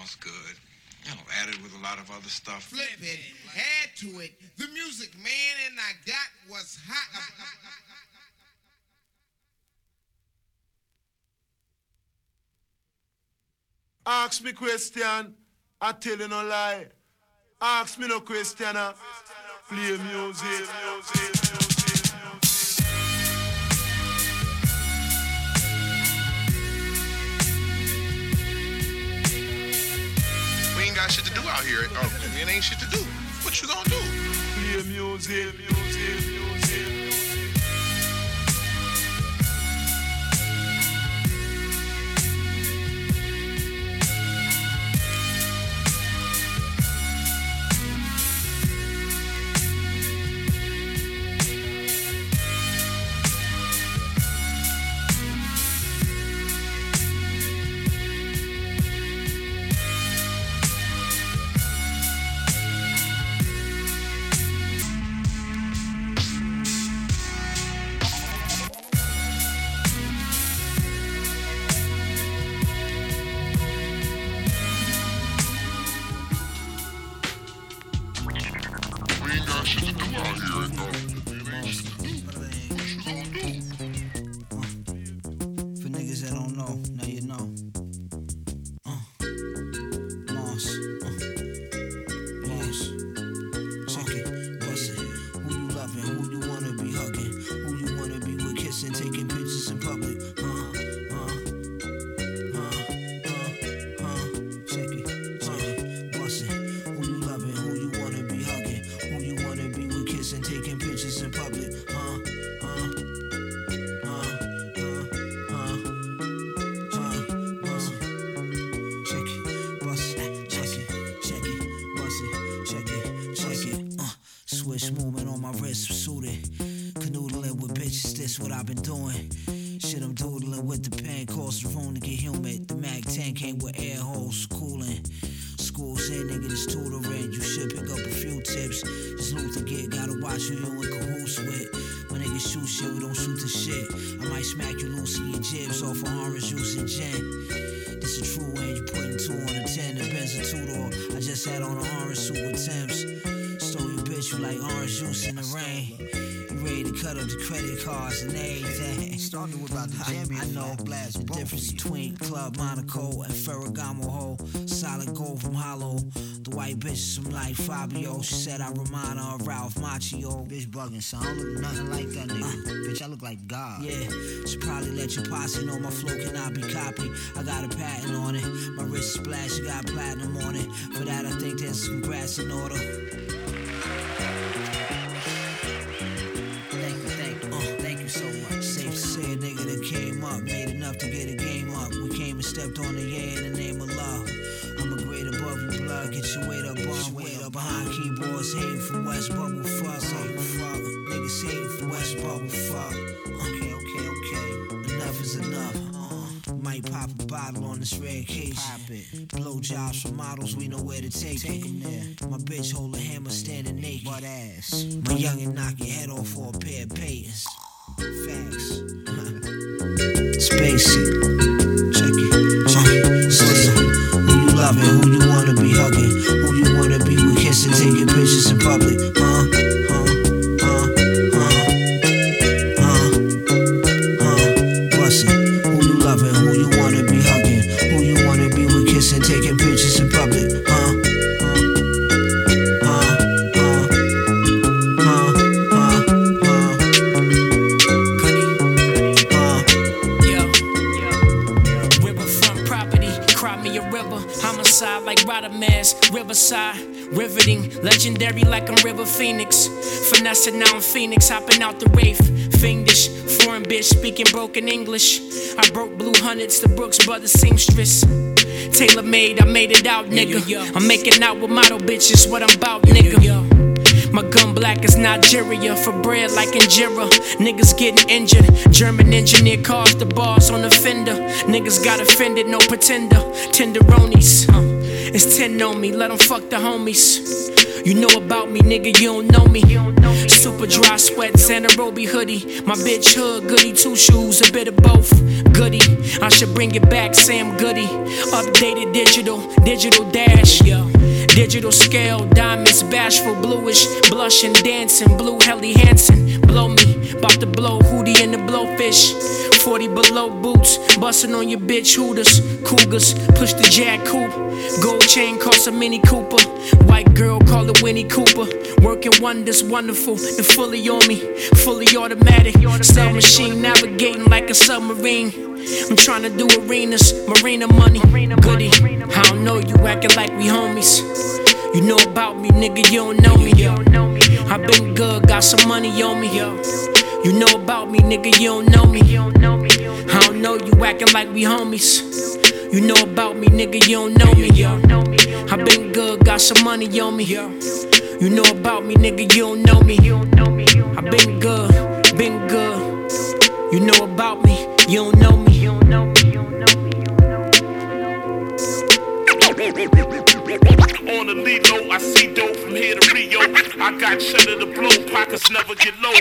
sounds good. You know, added with a lot of other stuff. Flip it, add to it. The music, man, and I got was hot. Ask me question, I tell you no lie. Ask me no question, play music, music, music, music. To do out here. Oh, it ain't shit to do. What you gonna do? Play music, music, music. Bitch from like Fabio. She said I remind her of Ralph Macchio. Bitch bugging, son. I don't look nothing like that nigga. Uh. Bitch, I look like God. Yeah, she probably let your posse know my flow cannot be copied. I got a patent on it. My wrist splash, you got platinum on it. For that, I think there's some grass in order. This red case. Pop it. Blow jobs from models, we know where to take, Take it. there. My bitch hold a hammer standing naked. Butt ass. My youngin' knock your head off for a pair of pants. Facts. Spacey. Check it. Check it. Who you loving? Who you wanna be hugging? Who you wanna be with kissing, taking pictures in public? Riveting, legendary like I'm River Phoenix. Finessing now in Phoenix, hopping out the Wraith. Fiendish, foreign bitch speaking broken English. I broke blue hundreds to Brooks Brothers seamstress. Tailor made, I made it out, nigga. I'm making out with model bitches, what I'm about, nigga. My gun black is Nigeria for bread like Injera. Niggas getting injured. German engineer cars the bars on the fender. Niggas got offended, no pretender. Tenderonis. Uh, it's 10 on me, let them fuck the homies. You know about me, nigga, you don't know me. Super dry sweat, Anaerobi hoodie. My bitch hood, goody, two shoes, a bit of both. Goody, I should bring it back, Sam Goody. Updated digital, digital dash, yo. Digital scale, diamonds, bashful, bluish, blushing, dancing, blue Helly Hansen. Blow me, bout to blow Hootie and the blowfish. 40 below boots, bustin' on your bitch hooters. Cougars, push the jack coupe. Gold chain cost a Mini Cooper. White girl call it Winnie Cooper. Working wonders, wonderful and fully on me. Fully automatic. Sub machine navigating like a submarine. I'm trying to do arenas, marina money. Goody, I don't know you acting like we homies. You know about me, nigga, you don't know me. you don't know me. I been good, got some money on me. You know about me, nigga, you don't know me. I don't know you acting like we homies. You know about me, nigga, you don't know me. I been good, got some money on me. You know about me, nigga, you don't know me. I been good, been good. You know about me, you don't know me. On the lead low, I see dope from here to Rio. I got cheddar to blow, pockets never get low.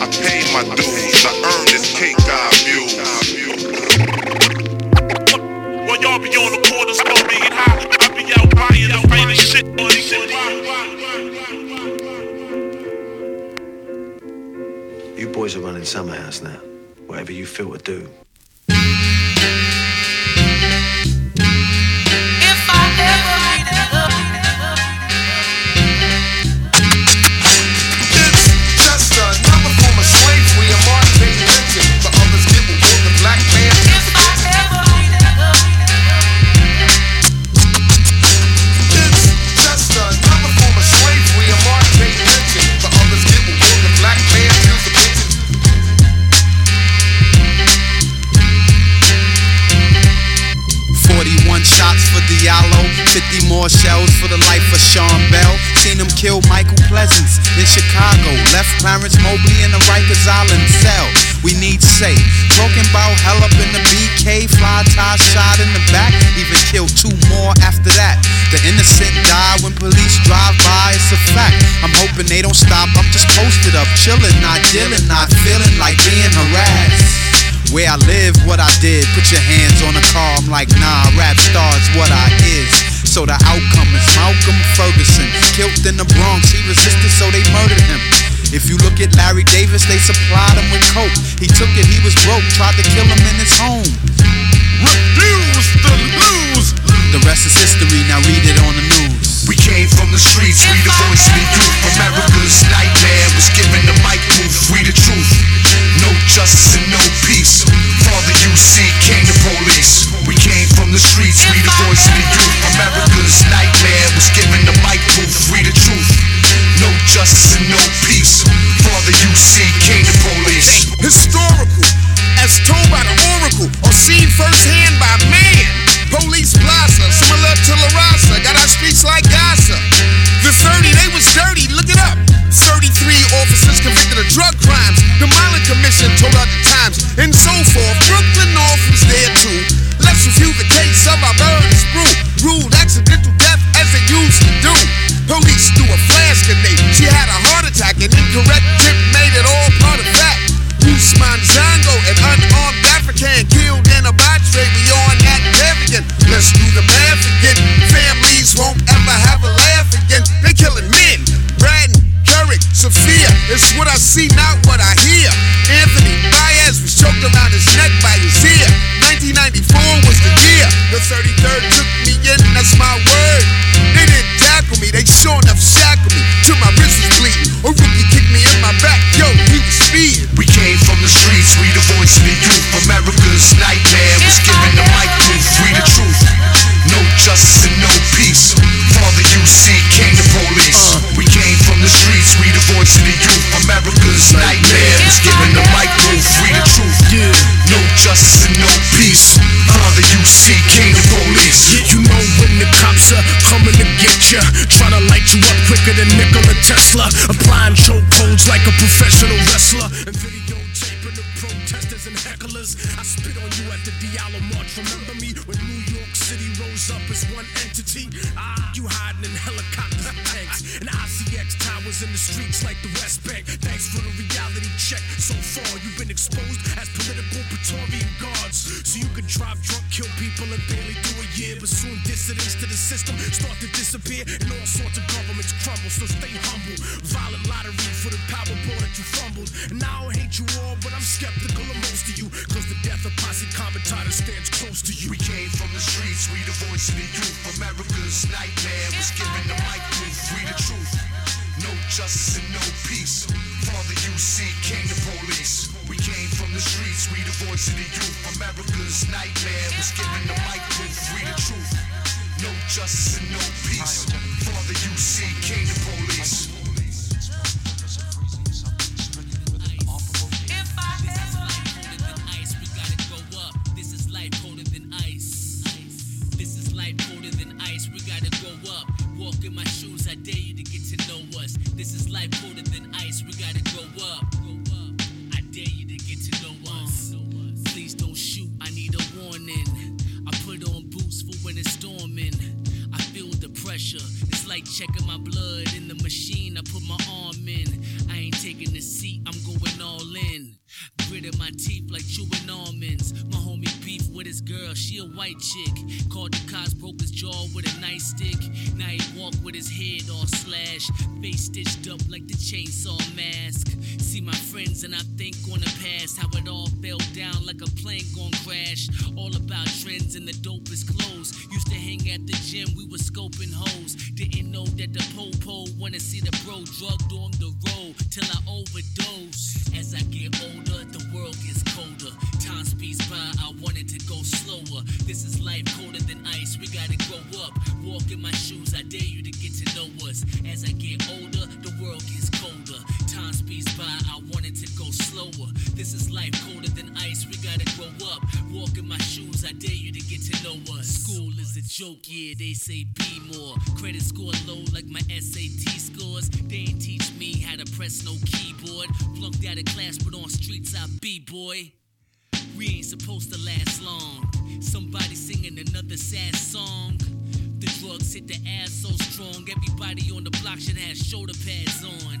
I paid my dues. I earned this cake I muse. While y'all be on the corner smoking it high, I be out buying the finest shit on the city. You boys are running Summer House now. Whatever you feel to do. More shells for the life of Sean Bell. Seen him kill Michael Pleasance in Chicago. Left Clarence Mobley in the Rikers Island cell. We need say, talking about hell up in the BK, fly tie shot in the back, even killed two more after that. The innocent die when police drive by, it's a fact. I'm hoping they don't stop, I'm just posted up, chilling, not dealing, not feeling like being harassed. Where I live, what I did. Put your hands on the car. I'm like, nah, rap stars what I is. So the outcome is Malcolm Ferguson. Killed in the Bronx. He resisted, so they murdered him. If you look at Larry Davis, they supplied him with coke. He took it, he was broke, tried to kill him in his home. Refuse to lose. The rest is history, now read it on the news. We came from the streets, we the voice of the youth. America's nightmare was given the mic proof, we the truth. Justice and no peace. Father you see, came the police. We came from the streets, we the voice of the youth. America's nightmare was given the mic proof, we the truth. No justice and no peace. Father you see, came the police. Historical, as told by the oracle, or seen firsthand by man. Police plaza, similar to La Raza, got our streets like Gaza. The 30, they was dirty, look it up. 33 officers convicted of drug crimes. The Mollen Commission told out the times, and so forth. Brooklyn North was there too. Let's review the case of our slashed, face stitched up like the chainsaw mask. See my friends and I think on the past, how it all fell down like a plane gon' crash. All about trends and the dopest clothes. Used to hang at the gym, we was scoping hoes. Didn't know that the po-po wanna see the bro drugged on the road till I overdose. As I get older, the world gets colder. Time speeds by, I wanted to go slower. This is life colder than ice, we gotta grow up. Walk in my shoes, I dare you to get to know us. As I get older, the world gets colder. Time speeds by, I wanted to go slower. This is life colder than ice, we gotta grow up. Walk in my shoes, I dare you to get to know us. School is a joke, yeah, they say be more. Credit score low like my SAT scores. They ain't teach me how to press no keyboard. Flunked out of class, but on streets I be boy. We ain't supposed to last long. Somebody singing another sad song. Drugs hit the ass so strong. Everybody on the block should have shoulder pads on.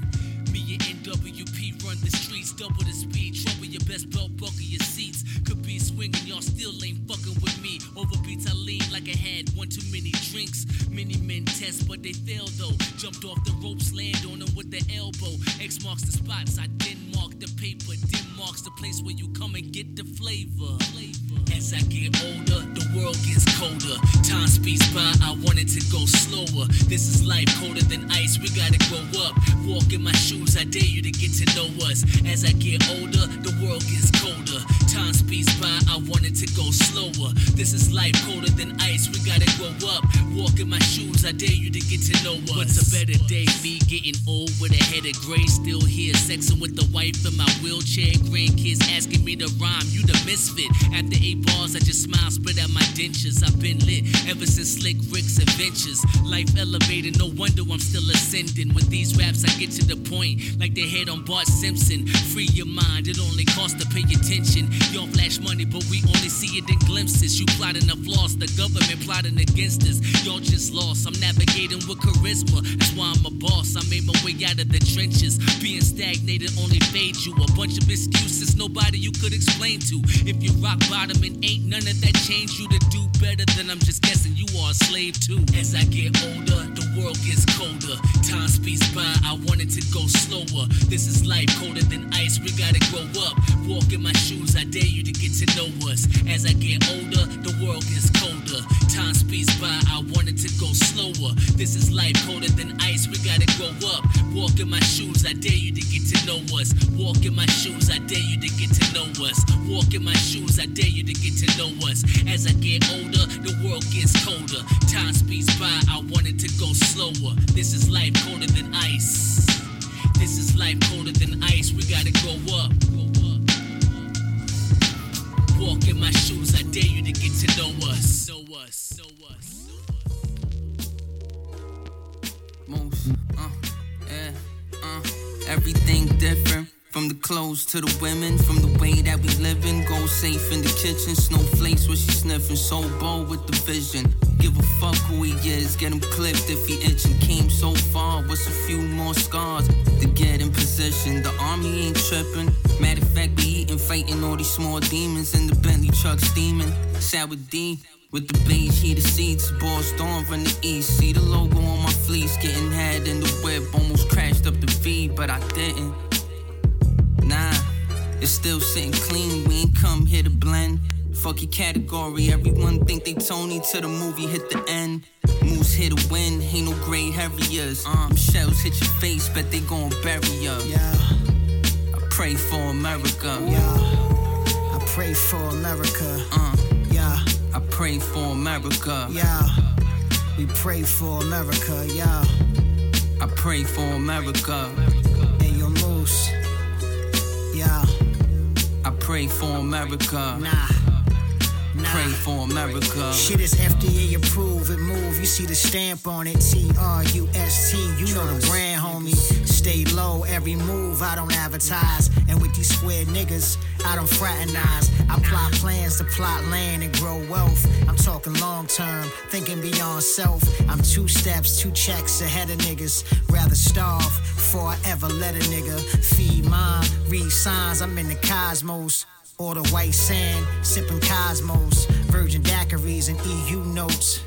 Me and NWP run the streets, double the speed. Trouble your best belt buckle your seats. Could be swinging, y'all still ain't fucking with me. Over beats I lean like I had one too many drinks. Many men test, but they fail though. Jumped off the ropes, land on them with the elbow. X marks the spots, I didn't mark the paper. Dim marks the place where you come and get the flavor. As I get older, the world gets colder. Time speeds by, I wanted to go slower. This is life colder than ice, we gotta grow up. Walk in my shoes, I dare you to get to know us. As I get older, the world gets colder. Time speeds by, I wanted to go slower. This is life colder than ice, we gotta grow up. Walk in my shoes, I dare you to get to know us. What's a better day? Me getting old with a head of gray, still here, sexing with the wife in my wheelchair. Grandkids asking me to rhyme, you the misfit. After eight bars, I just smile, spread out my dentures. I've been lit ever since Slick Rick's adventures. Life elevated, no wonder I'm still ascending. With these raps, I get to the point, like they head on Bart Simpson. Free your mind, it only costs to pay attention. Y'all flash money, but we only see it in glimpses. You plotting to floss, the government plotting against us. Y'all just lost. I'm navigating with charisma. That's why I'm a boss. I made my way out of the trenches. Being stagnated only fades you. A bunch of excuses, nobody you could explain to. If you rock bottom and ain't none of that change you to do better, then I'm just guessing you are a slave too. As I get older, the world gets colder. Time speeds by, I wanted to go slower. This is life colder than ice, we gotta grow up. Walk in my shoes, I dare you to get to know us. As I get older, the world gets colder. Time speeds by, I wanted to go slower. This is life colder than ice, we gotta grow up. Walk in my shoes, I dare you to get to know us. Walk in my shoes, I dare you to get to know us. Walk in my shoes, I dare you to get to know us. As I get older, the world gets colder. Time speeds by, I wanted to go slower. This is life colder than ice. This is life colder than ice, we gotta grow up. Walk in my shoes, I dare you to get to know us. Know us, know us. moves. Uh, yeah, uh, everything different. From the clothes to the women, from the way that we living. Go safe in the kitchen, snowflakes where she sniffing. So bold with the vision. Give a fuck who he is, get him clipped if he itching. Came so far, what's a few more scars to get in position? The army ain't tripping. Matter of fact, we eating, fighting all these small demons in the Bentley truck steaming. Sour D. With the beige heated seats, ball storm from the east. See the logo on my fleece, getting had in the whip. Almost crashed up the V, but I didn't. Nah, it's still sitting clean. We ain't come here to blend. Fuck your category. Everyone think they Tony till the movie hit the end. Moose here to win, ain't no gray harriers. Um, shells hit your face, bet they gon' bury ya. Yeah, I pray for America. yeah. I pray for America. Uh, Yeah, I pray for America. yeah. We pray for America. Yeah. I pray for America. Pray for America. Nah. Nah. Pray for America. Shit is FDA approved. It move. You see the stamp on it. T R U S T. You know the brand, homie. Stay low. Every move I don't advertise. And with these square niggas, I don't fraternize. I plot plans to plot land and grow wealth. I'm talking long term, thinking beyond self. I'm two steps, two checks ahead of niggas. Rather starve before I ever let a nigga feed mine. Read signs. I'm in the cosmos. Or the white sand, sipping cosmos, virgin daiquiris and EU notes.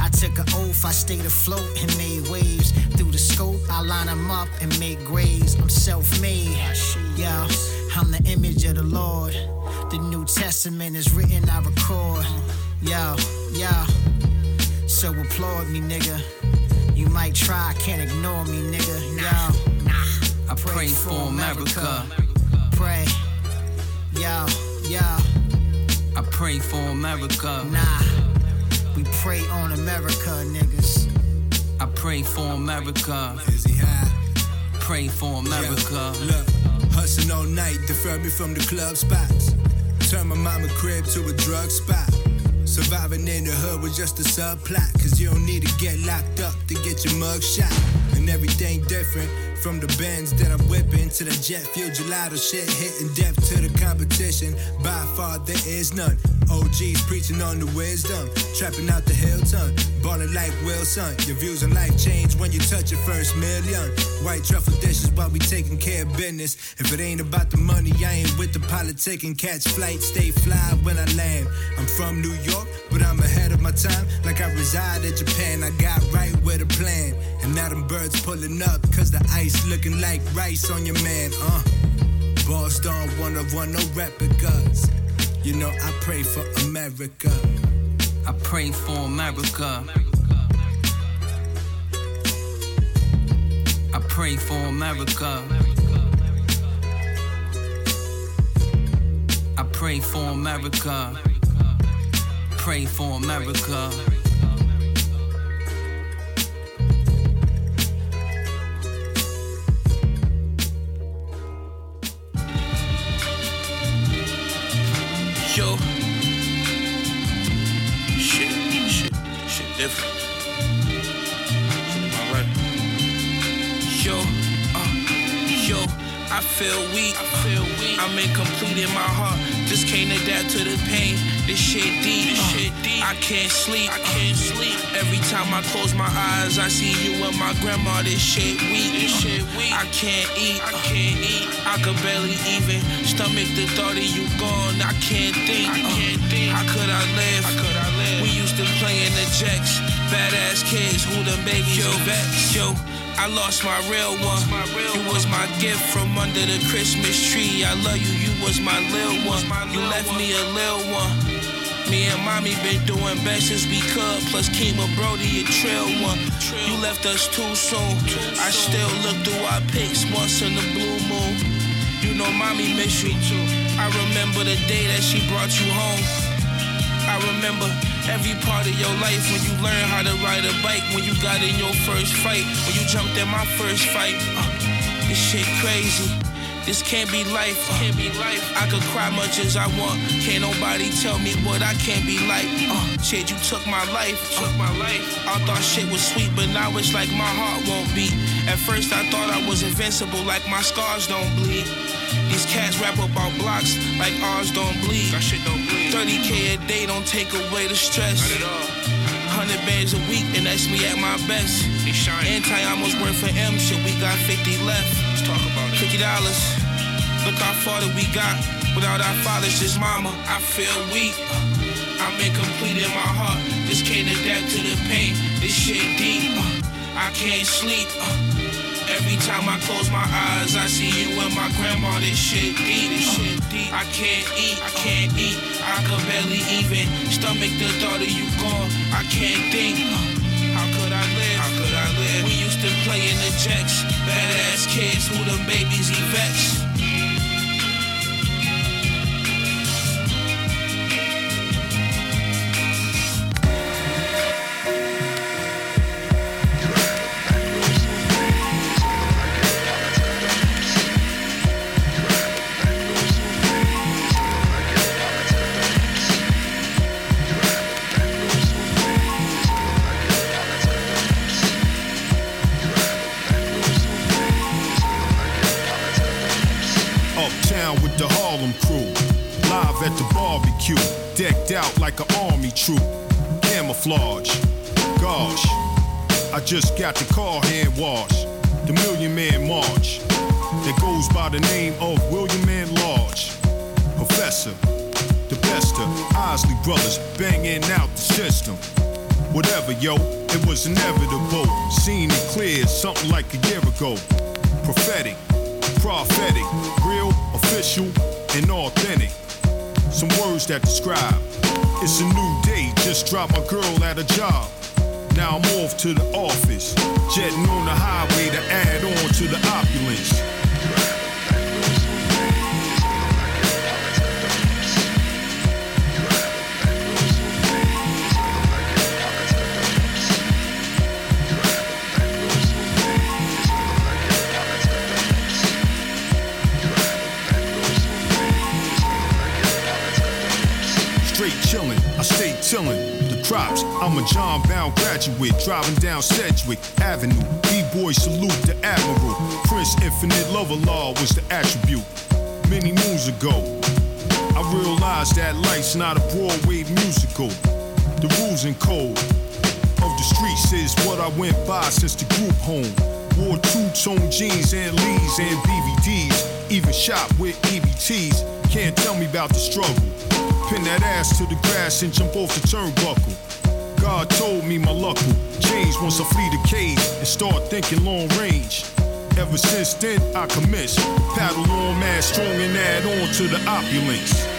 I took an oath, I stayed afloat and made waves. Through the scope, I line them up and make graves. I'm self made, yeah. I'm the image of the Lord. The New Testament is written, I record. Yo, yo. So applaud me, nigga. You might try, can't ignore me, nigga. Yo, I pray for America. Pray. Yo, yo. I pray for America. Nah. We pray on America, niggas. I pray for America. Pray for America. Look, hustling all night, defer me from the club spots. Turn my mama crib to a drug spot. Surviving in the hood was just a subplot. Cause you don't need to get locked up to get your mug shot. And everything different. From the Benz that I'm whipping to the jet fuel gelato shit, hitting depth to the competition. By far, there is none. OGs preaching on the wisdom, trapping out the Hilton, ballin' like Wilson. Your views on life change when you touch your first million. White truffle dishes while we taking care of business. If it ain't about the money, I ain't with the politic and catch flight, stay fly when I land. I'm from New York, but I'm ahead of my time. Like I reside in Japan, I got right with plan. And now them birds pulling up, cause the ice looking like rice on your man, uh. Boss don't one of one, no replicas. You know, I pray for America. I pray for America. I pray for America. I pray for America. Pray for America. I feel weak. I feel weak. I'm incomplete in my heart. Just can't adapt to the pain. This shit deep. This shit deep. I can't sleep. I can't sleep. Every time I close my eyes, I see you and my grandma. This shit weak. This shit weak. I can't eat. I can't eat. I could barely even stomach the thought of you gone. I can't think. I can't uh, think. How could I live? How could I live? We used to play in the jacks. Badass kids who the babies yo, vets. Yo, I lost my real one. You was my gift from under the Christmas tree. I love you, you was my lil one. You left me a lil one. Me and mommy been doing best as we could. Plus Kima Brody, a trail one. You left us too soon. I still look through our pics once in the blue moon. You know mommy miss you too. I remember the day that she brought you home. I remember every part of your life when you learned how to ride a bike, when you got in your first fight, when you jumped in my first fight. Uh, this shit crazy. This can't be life. uh, can't be life. I could cry much as I want. Can't nobody tell me what I can't be like. Uh, shit, you took my life. Took my life. I thought shit was sweet, but now it's like my heart won't beat. At first I thought I was invincible, like my scars don't bleed. These cats rap about blocks like ours don't bleed. That shit don't bleed. 30k a day don't take away the stress. Not at all. 100 bands a week, and that's me at my best. Anti almost worth for M, shit, we got 50 left. Let's talk about it. $50. Look how far that we got. Without our fathers, just mama, I feel weak. I'm incomplete in my heart. Just can't adapt to the pain. This shit deep. I can't sleep. Every time I close my eyes, I see you and my grandma. This shit deep. This shit deep. I can't eat. I can't eat. I could barely even stomach the thought of you gone. I can't think. How could I live? How could I live? We used to play in the jacks. Badass kids who the babies he. Troop. Camouflage. Gosh, I just got the car hand washed. The Million Man March. That goes by the name of William Man Large. Professor. The best of Isley Brothers banging out the system. Whatever, yo, it was inevitable. Seen it clear, something like a year ago. Prophetic, prophetic, real, official, and authentic. Some words that describe it's a new day. Just dropped my girl at a job. Now I'm off to the office, jetting on the highway to add on to the opulence. Straight chillin', I stay tillin'. The crops, I'm a John Bowne graduate, driving down Sedgwick Avenue. B-boy salute the admiral. Prince Infinite Lover Law was the attribute. Many moons ago, I realized that life's not a Broadway musical. The rules and code of the streets is what I went by since the group home. Wore two-tone jeans and leads and BVDs. Even shop with EBTs. Can't tell me about the struggle. Pin that ass to the grass and jump off the turnbuckle. God told me my luck will change once I flee the cage and start thinking long range. Ever since then, I commenced. Paddle on mad strong and add on to the opulence.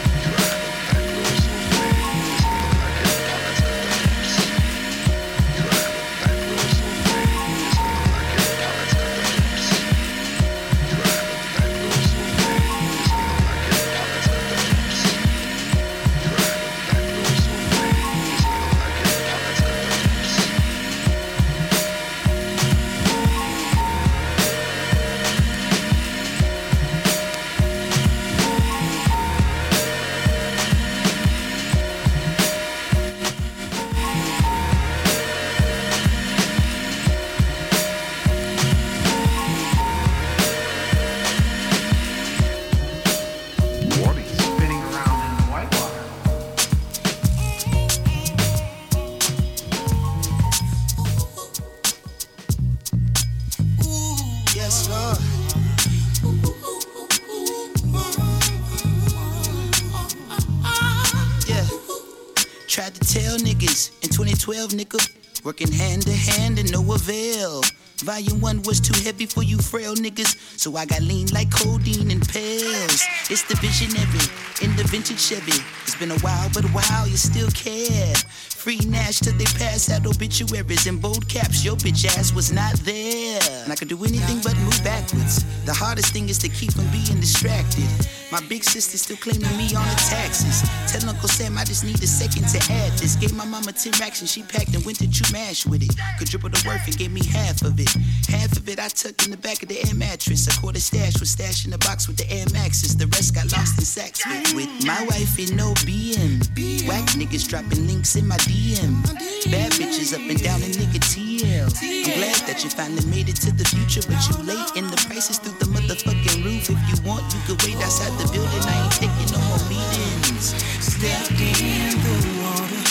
Heavy for you frail niggas, so I got lean like codeine and pills. It's the visionary in the vintage Chevy. It's been a while, but wow, you still care. Free Nash till they pass out obituaries in bold caps. Your bitch ass was not there. And I could do anything but move backwards. The hardest thing is to keep from being distracted. My big sister still claiming me on the taxes. Tell Uncle Sam I just need a second to add this. Gave my mama 10 racks and she packed and went to Chumash with it. Could triple the worth and gave me half of it. Half of it I tucked in the back of the air mattress. A quarter stash was stashed in the box with the air maxes. The rest got lost in sacks with, with my wife in no BM. Whack nigga niggas dropping links in my DM. Bad bitches up and down in nigga TL. I'm glad that you finally made it to the future, but you late and the prices through the motherfucking roof. If you want, you could wait outside the building. I ain't taking no more meetings. Stepped in the water,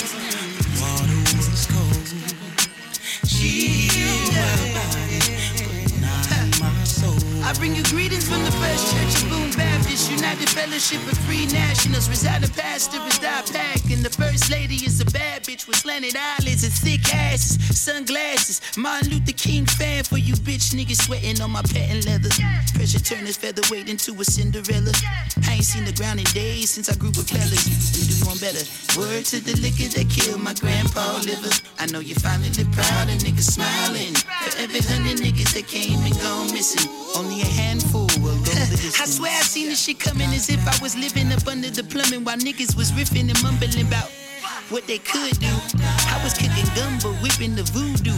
water was cold. She healed my body, but not my soul. I bring you greetings from the First Church of Boone United Fellowship of Free Nationals. Residing pastor is Die Pack, and the First Lady is a bad bitch with slanted eyelids and thick asses, sunglasses. Martin Luther King fan for you bitch niggas sweating on my patent leather. Pressure turn this featherweight into a Cinderella. I ain't seen the ground in days since I grew up with fellas. We do one better. Word to the liquor that killed my grandpa liver. I know you finally proud and niggas smiling. For every hundred niggas that came and gone missing, only a handful will go the distance. I swear I seen this shit coming as if I was living up under the plumbing while niggas was riffing and mumbling about what they could do. I was kicking gumbo, whipping the voodoo.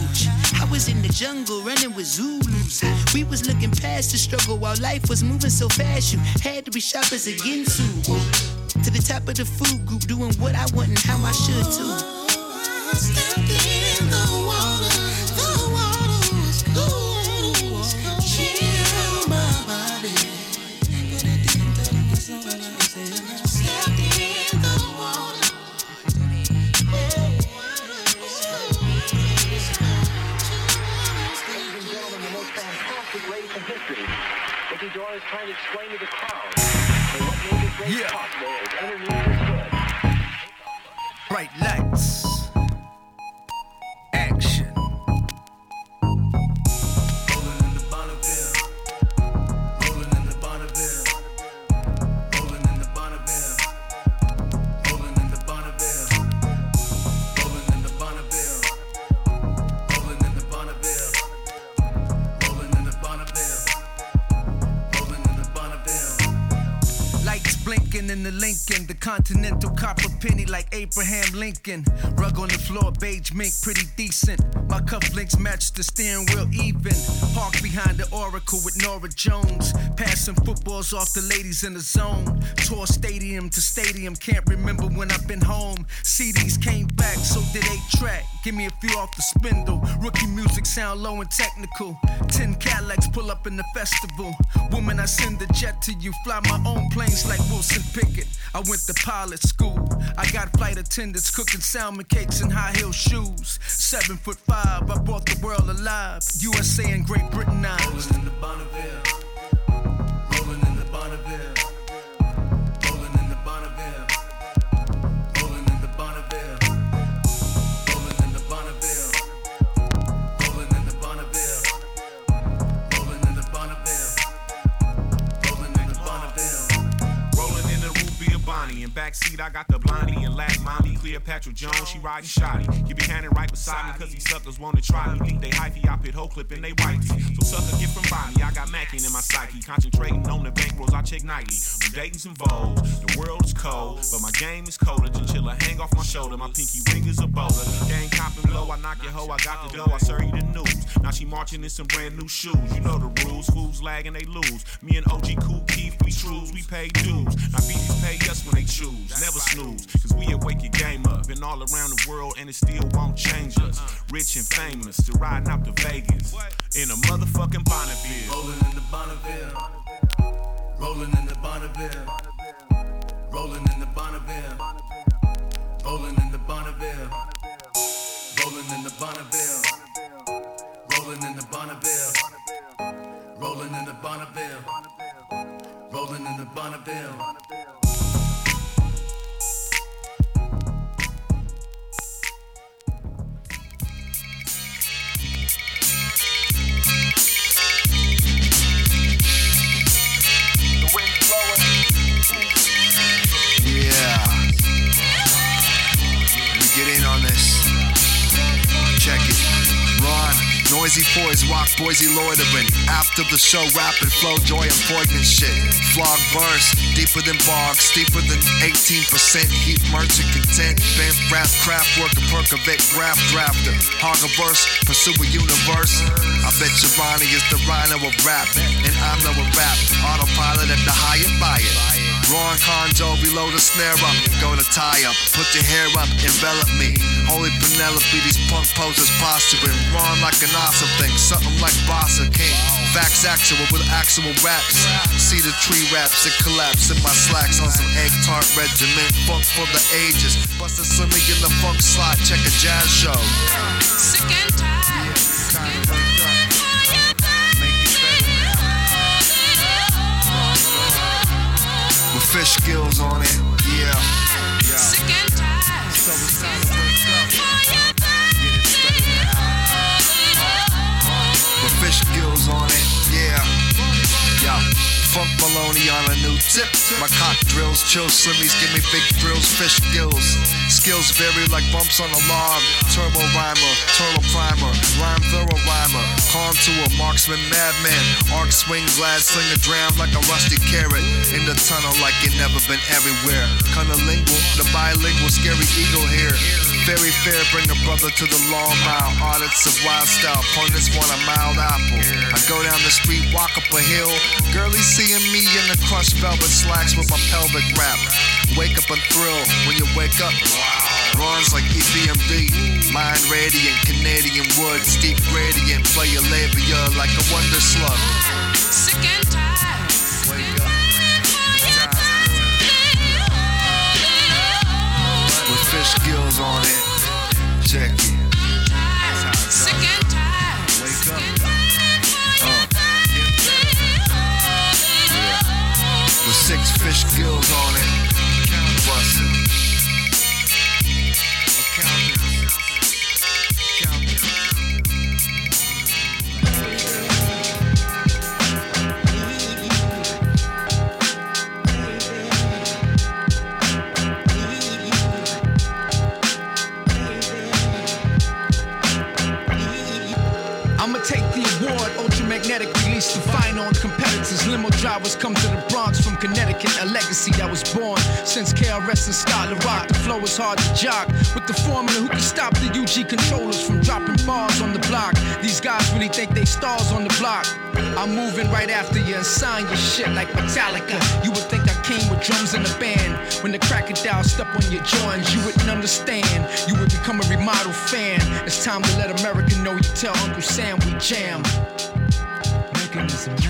I was in the jungle running with Zulus. We was looking past the struggle while life was moving so fast. You had to be sharp as a Ginsu. To the top of the food group, doing what I want and how I should too. Dore is trying to explain to the crowd what made this race possible is underneath his hood. Bright lights. Continental copper penny like Abraham Lincoln. Rug on the floor, beige mink, pretty decent. My cufflinks match the steering wheel even. Park behind the Oracle with Norah Jones. Passing footballs off the ladies in the zone. Tour stadium to stadium, can't remember when I've been home. CDs came back, so did a track. Give me a few off the spindle. Rookie music sound low and technical. Ten Cadillacs pull up in the festival. Woman, I send the jet to you. Fly my own planes like Wilson Pickett. I went to pilot school. I got flight attendants cooking salmon cakes and high heel shoes. Seven foot five, I brought the world alive. USA and Great Britain now. Rolling in the Bonneville. Backseat, I got the blondie and Latin mommy. Cleopatra Jones, she riding shoddy. Keep your hand right beside me, cause these suckers wanna try me. Think they hyphy, I pit whole clip and they wifey. So sucker, get from by me. I got Mackin in my psyche. Concentrating on the bankrolls, I check nightly. I'm involved. The world is cold, but my game is colder. Chinchilla hang off my shoulder. My pinky ring is a boulder. Gang copping blow, I knock your hoe. I got the dough, I serve you the news. Now she marching in some brand new shoes. You know the rules. Fools lagging, they lose. Me and OG Kool Keith, we trues, we pay dues. Now BDs pay us when they choose. Never snooze, cause we at wake your game up. Been all around the world and it still won't change us. Rich and famous, still riding out to Vegas. In a motherfucking Bonneville. Rolling in the Bonneville. Rolling in the Bonneville. Rolling in the Bonneville. Rolling in the Bonneville. Rolling in the Bonneville. Rolling in the Bonneville. Rolling in the Bonneville. Rolling in the Bonneville. Noisy boys, rock Boise loitering. After the show, rapid flow, joy and poignant shit. Flog verse, deeper than bog, steeper than 18%. Heat merchant content, bent rap, craft worker, percovate, graph drafter. Hog a verse, pursue a universe. I bet you Ronnie is the rhino of rap, and I'm no rap. Autopilot at the higher it. Ron Conjo, reload the snare up. Gonna tie up, put your hair up, envelop me. Holy Penelope, these punk posers posturing. Ron like an awesome thing, something like boss Bossa King. Facts actual with actual raps. See the tree raps and collapse in my slacks on some egg tart regiment. Funk for the ages. Bust a slimmy in the funk slot, check a jazz show. Sick and tired. Fish skills on it, yeah. yeah. Sick and tired. So it's time to wake up. With fish skills on it, yeah. Yeah. Funk Maloney on a new tip. My cock drills, chill slimmies, give me big thrills, fish skills. Skills vary like bumps on a log. Turbo rhymer, turtle primer, rhyme thorough rhymer. Calm to a marksman, madman. Arc swing, glad sling a dram like a rusty carrot. In the tunnel like you never been everywhere. Cunnilingual, the bilingual, scary eagle here. Very fair, bring a brother to the long mile. Audits of wild style, pundits want a mild apple. I go down the street, walk up a hill. Girlie seeing me in the crushed velvet slacks with my pelvic wrap. Wake up and thrill when you wake up. Runs like E EPMD, mind radiant, Canadian wood, steep gradient, play your labia like a wonder slug. Sick and tired. Wake up. With fish gills on it. Check it. Sick and tired. Wake up. Uh. With six fish gills on it. KRS and Scott La Rock. The flow is hard to jock with the formula who can stop the UG controllers from dropping bars on the block. These guys really think they stars on the block. I'm moving right after you and sign your shit like Metallica. You would think I came with drums in the band. When the crocodile step on your joints, you wouldn't understand. You would become a remodel fan. It's time to let America know you tell Uncle Sam we jam. Mechanism nice.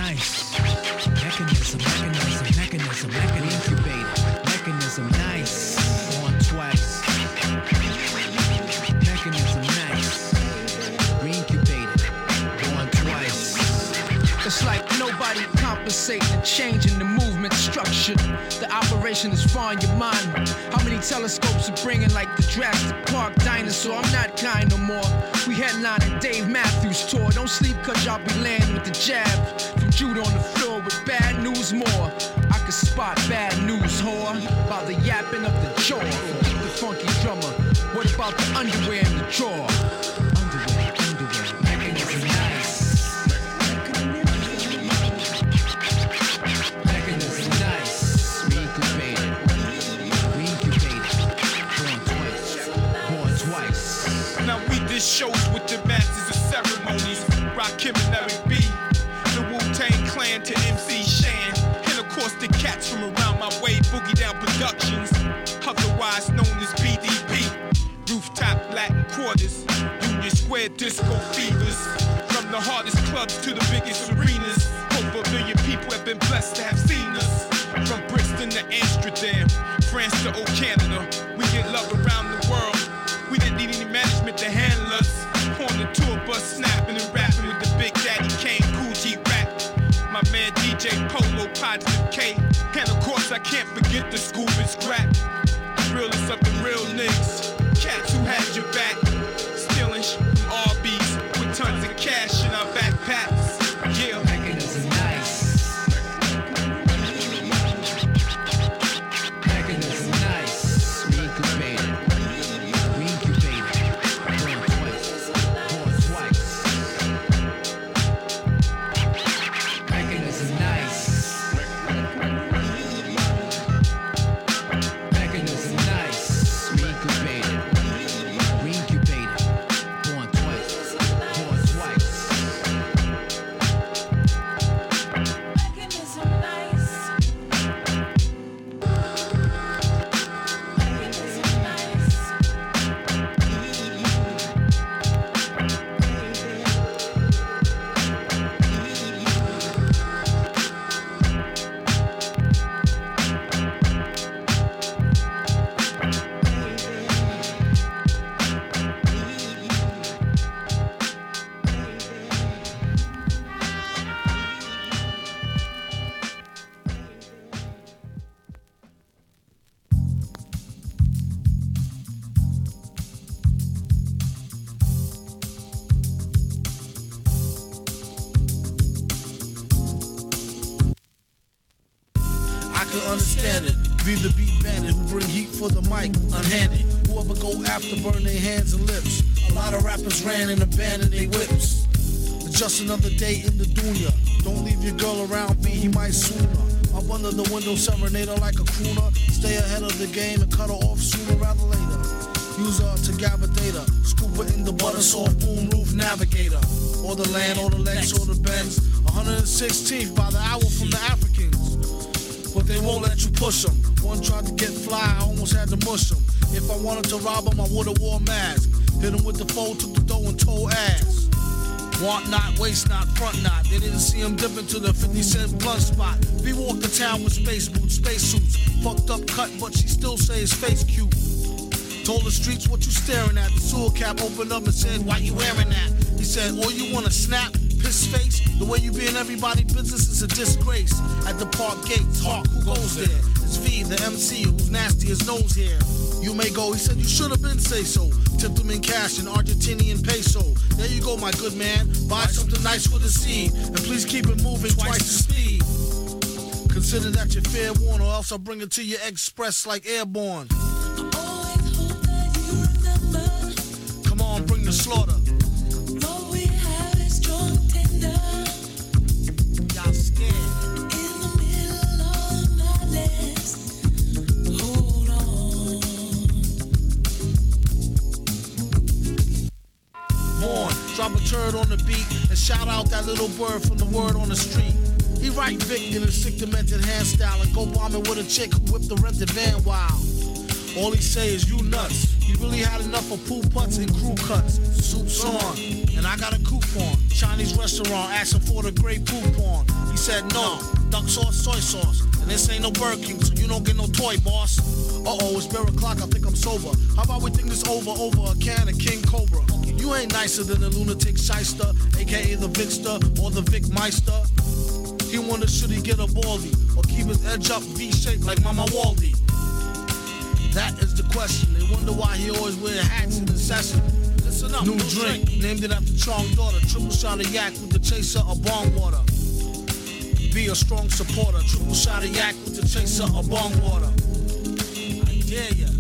Like nobody compensating and changing the movement structure. The operation is far in your mind. How many telescopes are bringing like the Jurassic Park dinosaur? I'm not kind no more. We headlining Dave Matthews tour. Don't sleep cause y'all be landing with the jab. From Judah on the floor with bad news more. I can spot bad news, whore. By the yapping of the jaw. The funky drummer. What about the underwear in the drawer? To MC Shan. And of course the cats from around my way, Boogie Down Productions. Otherwise known as BDP. Rooftop Latin quarters. Union Square disco fevers. From the hardest clubs to the biggest arenas. Over a million people have been blessed to have seen us. From Brixton to Amsterdam, France to old I can't her like a crooner. Stay ahead of the game and cut her off sooner rather later. Use her to gabardata. Scoop her in the butter soft boom roof navigator. Or the land, or the legs, or the bends. 116th by the hour from the Africans. But they won't let you push them. One tried to get fly, I almost had to mush him. If I wanted to rob him, I would've wore a mask. Hit him with the foe, took the dough and told ass. Want not, waste not, front not. They didn't see him dip into the 50 cent blunt spot. Walked the town with space boots, space suits. Fucked up cut, but she still say his face cute. Told the streets what you staring at. The sewer cap opened up and said, Why you wearing that? He said, Oh, you wanna snap? Piss face? The way you be in everybody business is a disgrace. At the park gates, Hawk, who goes there? It's V, the MC, who's nasty as nose hair. You may go, he said, You should have been say so. Tipped him in cash in Argentinian peso. There you go, my good man. Buy something nice for the seed. And please keep it moving twice the speed. Consider that your fair warn, or else I'll bring it to you express like airborne. Come on, bring the slaughter. All we have is jump tender. Y'all scared. Born, drop a turd on the beat and shout out that little bird from the word on the street. He right Vic in a sick demented hand style and go bombing with a chick who whipped the rented van wild. All he say is you nuts. He really had enough of pool putts and crew cuts. Soup's on, and I got a coupon. Chinese restaurant asking for the great poop on. He said no, duck sauce, soy sauce. And this ain't no Burger King, so you don't get no toy, boss. Uh oh, it's bear o'clock, I think I'm sober. How about we think this over over a can of King Cobra? You ain't nicer than the lunatic shyster, aka the Vicster or the Vic Meister. He wonder should he get a baldy or keep his edge up V-shaped like Mama Waldy. That is the question. They wonder why he always wear hats in the session. Listen up, new drink, named it after Chong daughter. Triple shot of yak with the chaser of bong water. Be a strong supporter. Triple shot of yak with the chaser of bong water. I dare ya.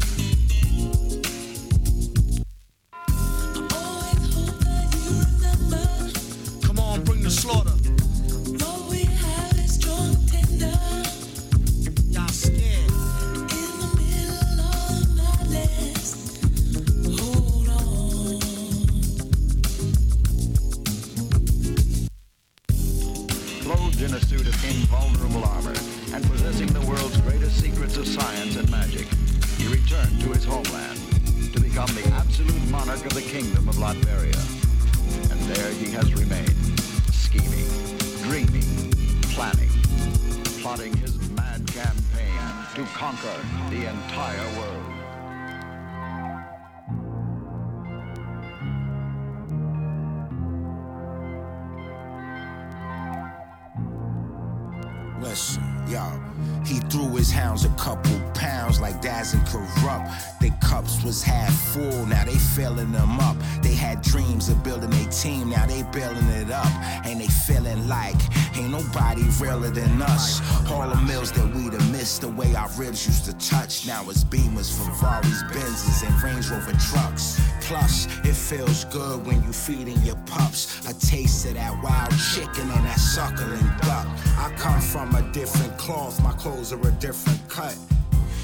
Ferraris, Benzes, and Range Rover trucks. Plus, it feels good when you feeding your pups a taste of that wild chicken and that suckling duck. I come from a different cloth, my clothes are a different cut.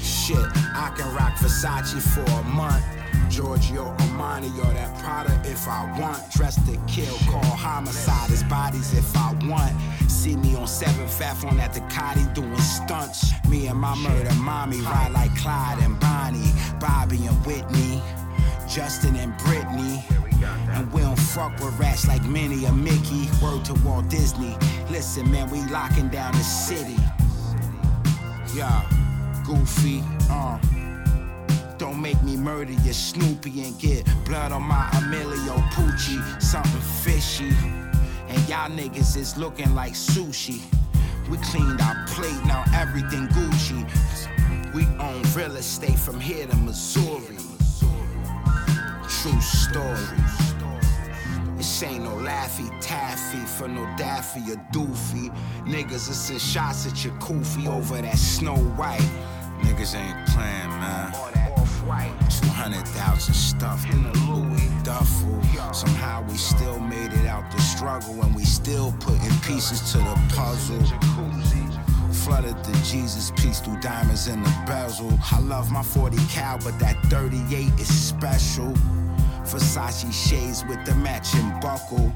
Shit, I can rock Versace for a month. Giorgio Armani or that Prada if I want. Dressed to kill, call homicide as bodies if I want. See me on 7th Ave on that Ducati doing stunts. Me and my murder mommy ride like Clyde and Bonnie, Bobby and Whitney, Justin and Britney. And we don't fuck with rats like Minnie or Mickey. Word to Walt Disney. Listen, man, we locking down the city. Yeah, goofy, uh. Don't make me murder your Snoopy and get blood on my Emilio Pucci. Something fishy. And y'all niggas is looking like sushi. We cleaned our plate, now everything Gucci. We own real estate from here to Missouri. True story. This ain't no laffy taffy for no daffy or doofy. Niggas are send shots at your koofy over that snow white. Niggas ain't playing, man. 200,000 stuffed in a Louis duffel. Somehow we still made it out the struggle and we still putting pieces to the puzzle. Flooded the Jesus piece through diamonds in the bezel. I love my 40 cal, but that 38 is special. Versace shades with the matching buckle.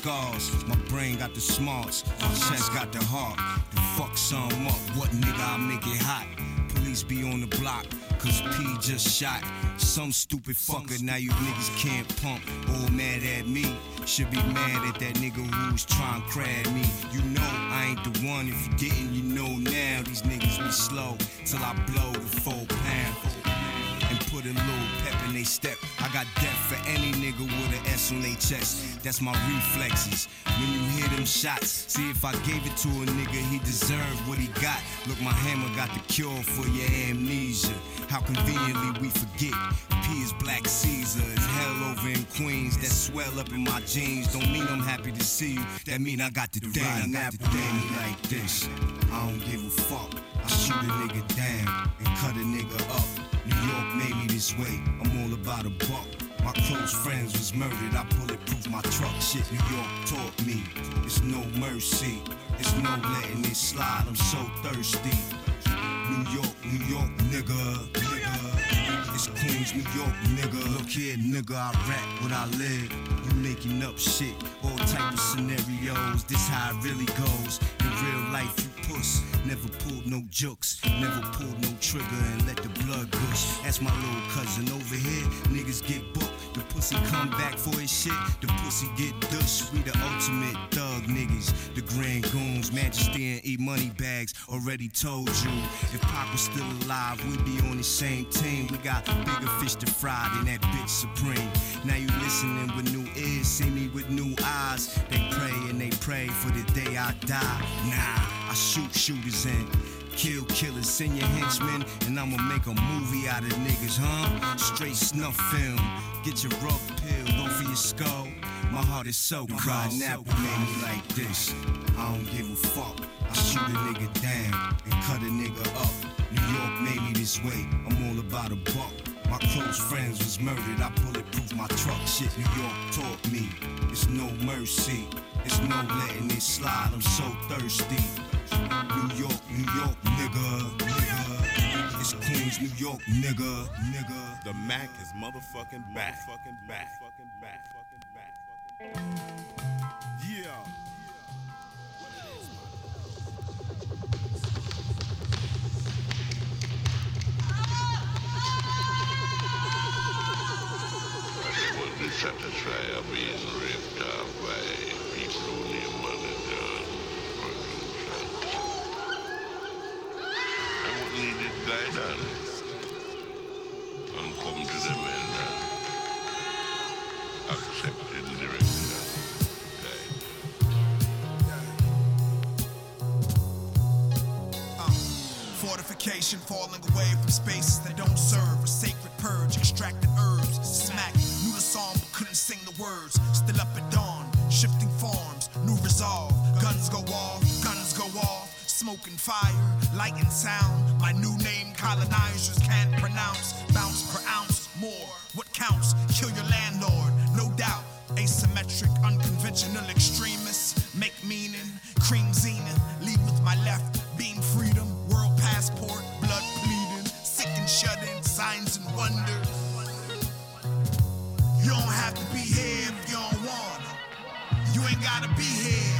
Scars. My brain got the smarts. My chest got the heart. The fuck some up. What nigga, I make it hot. Police be on the block. Cause P just shot some stupid fucker. Now you niggas can't pump. All mad at me. Should be mad at that nigga who's trying to crab me. You know I ain't the one. If you didn't, you know now. These niggas be slow till I blow the four pound and put a little pep in they step. Nigga with an S on their chest. That's my reflexes. When you hear them shots, see if I gave it to a nigga, he deserved what he got. Look, my hammer got the cure for your amnesia. How conveniently we forget. P is Black Caesar. It's hell over in Queens. That swell up in my jeans. Don't mean I'm happy to see you. That mean I got the, thing. I got the thing like this. I don't give a fuck. I shoot a nigga down and cut a nigga up. New York made me this way. I'm all about a buck. My close friends was murdered. I bulletproof my truck. Shit, New York taught me. It's no mercy. It's no letting it slide. I'm so thirsty. New York, New York, nigga. nigga. It's Queens, New York, nigga. Look here, nigga. I rap what I live. You making up shit. All type of scenarios. This how it really goes. In real life, Never pulled no jokes. Never pulled no trigger and let the blood gush. That's my little cousin over here. Niggas get booked. The pussy come back for his shit. The pussy get dushed. We the ultimate thug niggas. The grand goons. Majesty and eat money bags. Already told you. If Pac was still alive, we'd be on the same team. We got bigger fish to fry than that bitch supreme. Now you listening with new ears. See me with new eyes. They pray and they pray for the day I die. Nah, I shoot shooters and kill killers. Send your henchmen, and I'ma make a movie out of niggas, huh? Straight snuff film. Get your rug peeled off of your skull. My heart is so cold. Apple made me like this. I don't give a fuck. I shoot a nigga down and cut a nigga up. New York made me this way. I'm all about a buck. My close friends was murdered. I bulletproof my truck. Shit, New York taught me. It's no mercy. It's no letting it slide. I'm so thirsty. New York, New York, nigga. nigga. It's Queens, New York, nigga. Nigga. The Mac is motherfucking back. Motherfucking back. Motherfucking back. Yeah. was satisfied of being ripped off by people who need money done. I would guidance and come to them and uh, accept. Fortification falling away from spaces that don't serve. A sacred purge, extracted herbs. Smack, knew the song but couldn't sing the words. Still up at dawn, shifting forms, new resolve. Guns go off, guns go off. Smoke and fire, light and sound. My new name colonizers can't pronounce. Bounce per ounce, more. What counts? Kill your landlord, no doubt. Asymmetric, unconventional extremists make meaning. Cream zenith. Leave with my left. Beam freedom, world passport, blood bleeding. Sick and shut in, signs and wonders. You don't have to be here if you don't wanna. You ain't gotta be here.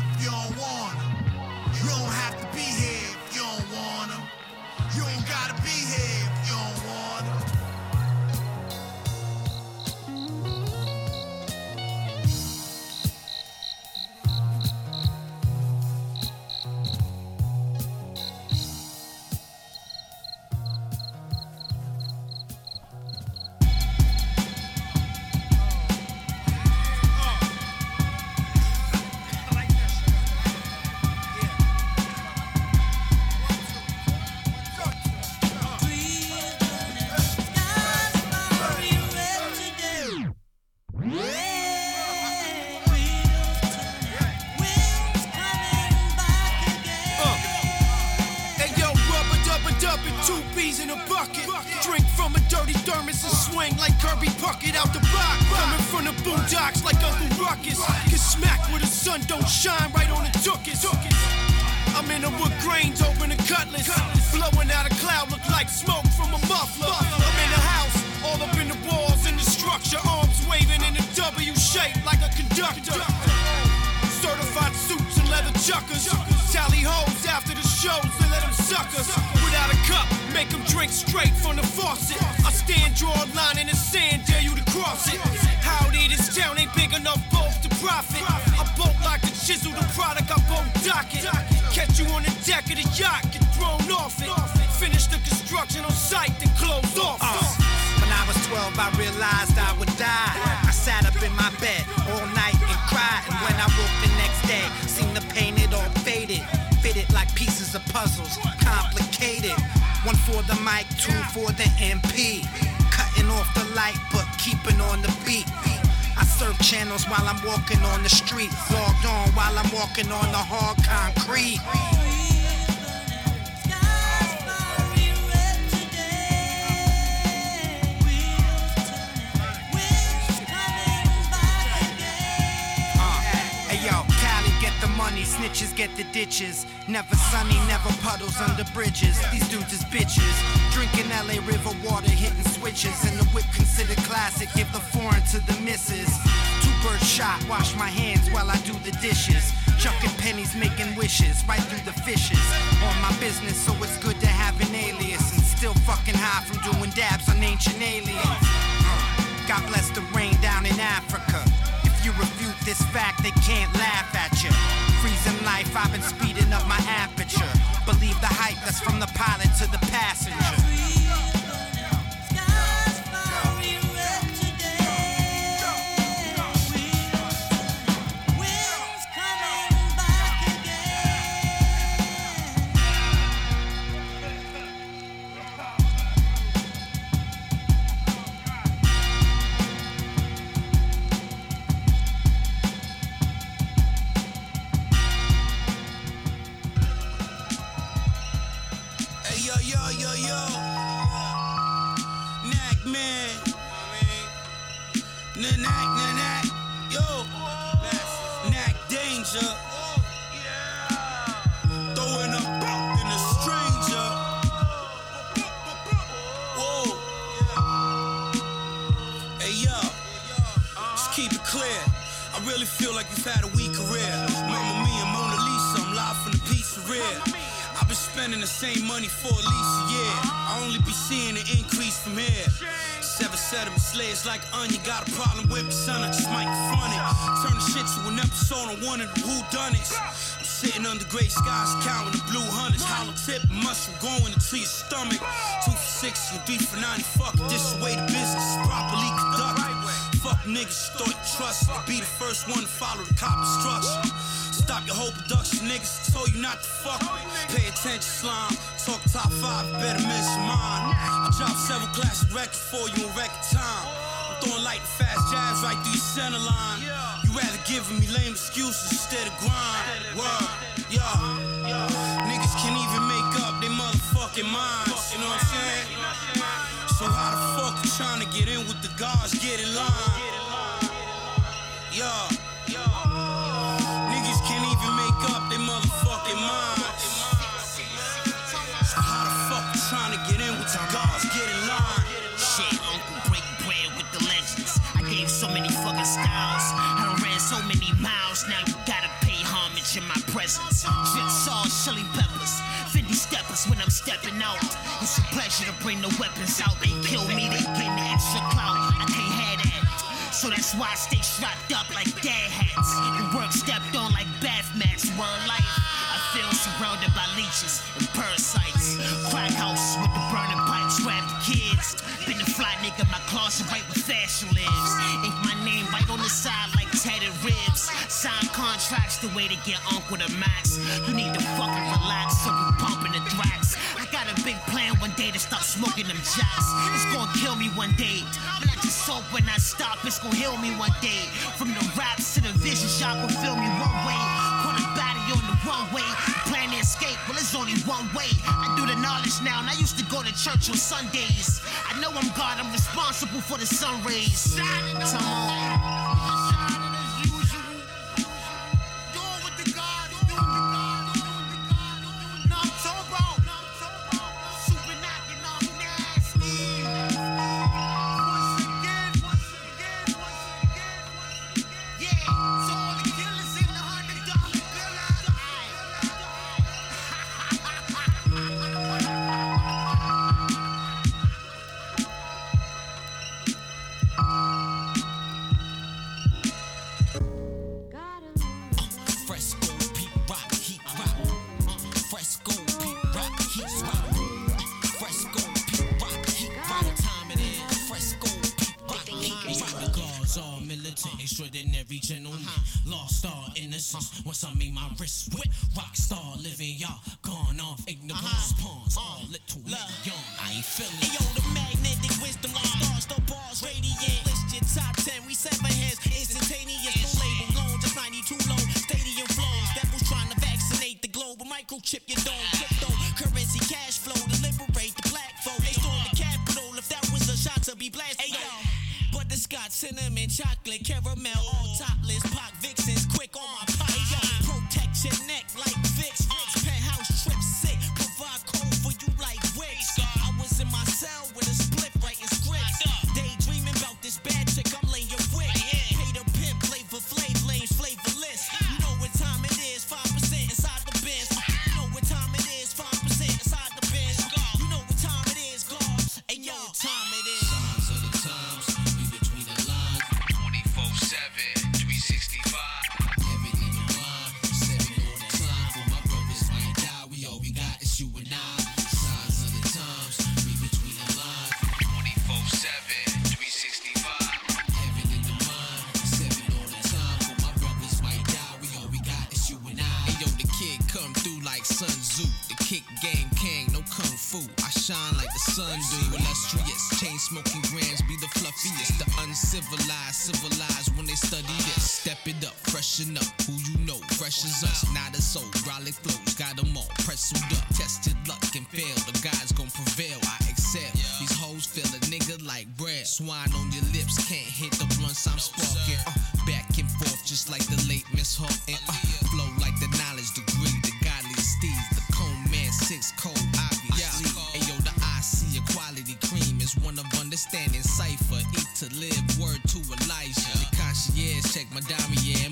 The pilot like onion. Got a problem with me, son. Might confront it. Turn the shit to an episode on one of the who done it. I'm sitting under gray skies, counting the blue hundreds. Hollow tip mushroom going into your stomach. Two for six, you three for 90. Fuck this way the business properly conducted. Fuck niggas, thought trust. Be the first one to follow the cop instruction. Stop your whole production, niggas told you not to fuck. Pay attention, slime. Talk top five, better mention mine. I dropped several classic records for you in record time. I'm throwing light and fast jabs right through your center line. You rather giving me lame excuses instead of grind. Word, yeah. Niggas can't even make up their motherfucking minds. You know what I'm saying? So how the fuck you trying to get in with the guards? Get in line. Yeah. Presence. Sauce, chili peppers, 50 steppers when I'm stepping out. It's a pleasure to bring the weapons out. They kill me, they get the extra clout. I can't have that. So that's why I stay strapped up like dad hats. And work stepped the way to get on with a max. You need to fucking relax, so we pumping the thrax. I got a big plan one day to stop smoking them jacks. It's gonna kill me one day. I'm not just soap when I stop, it's gonna heal me one day. From the raps to the visions, y'all can feel me one way. Caught a body on the runway, plan to escape, well it's only one way. I do the knowledge now, and I used to go to church on Sundays. I know I'm God, I'm responsible for the sun rays. Come on. like the late Miss Hope, and uh, flow like the knowledge degree, the godly Steve, the cone man six cold obviously. Yeah. Ayo, the I see a quality cream is one of understanding cipher, eat to live, word to Elijah. The concierge check my diamond, yeah,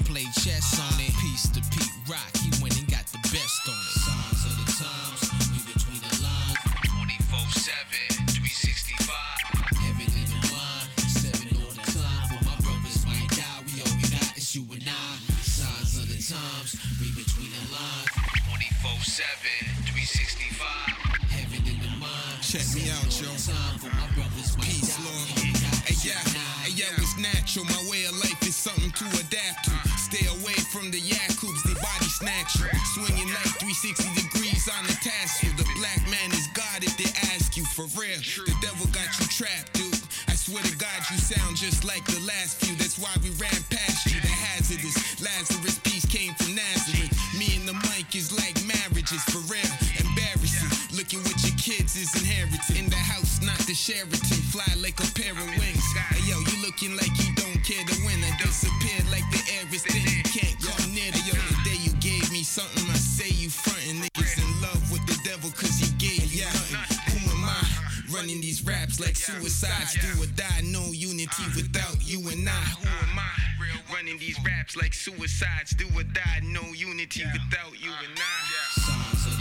just like the last few. That's why we ran past you. The hazardous Lazarus piece came from Nazareth. Me and the mic is like marriages for real. Embarrassing. Looking what your kids is inherited. In the house, not the Sheraton. Fly like a pair of wings. Hey, yo, you looking like you don't care to win. I disappeared like the air is thin. Can't come near the yo. The day you gave me something, I say you frontin'. Niggas in love with the devil cause he gave you nothing. Who am I? Running these raps like suicides. Do or die. No, without you and I. Who am I? Running these raps like suicides, do or die. No unity without you and I.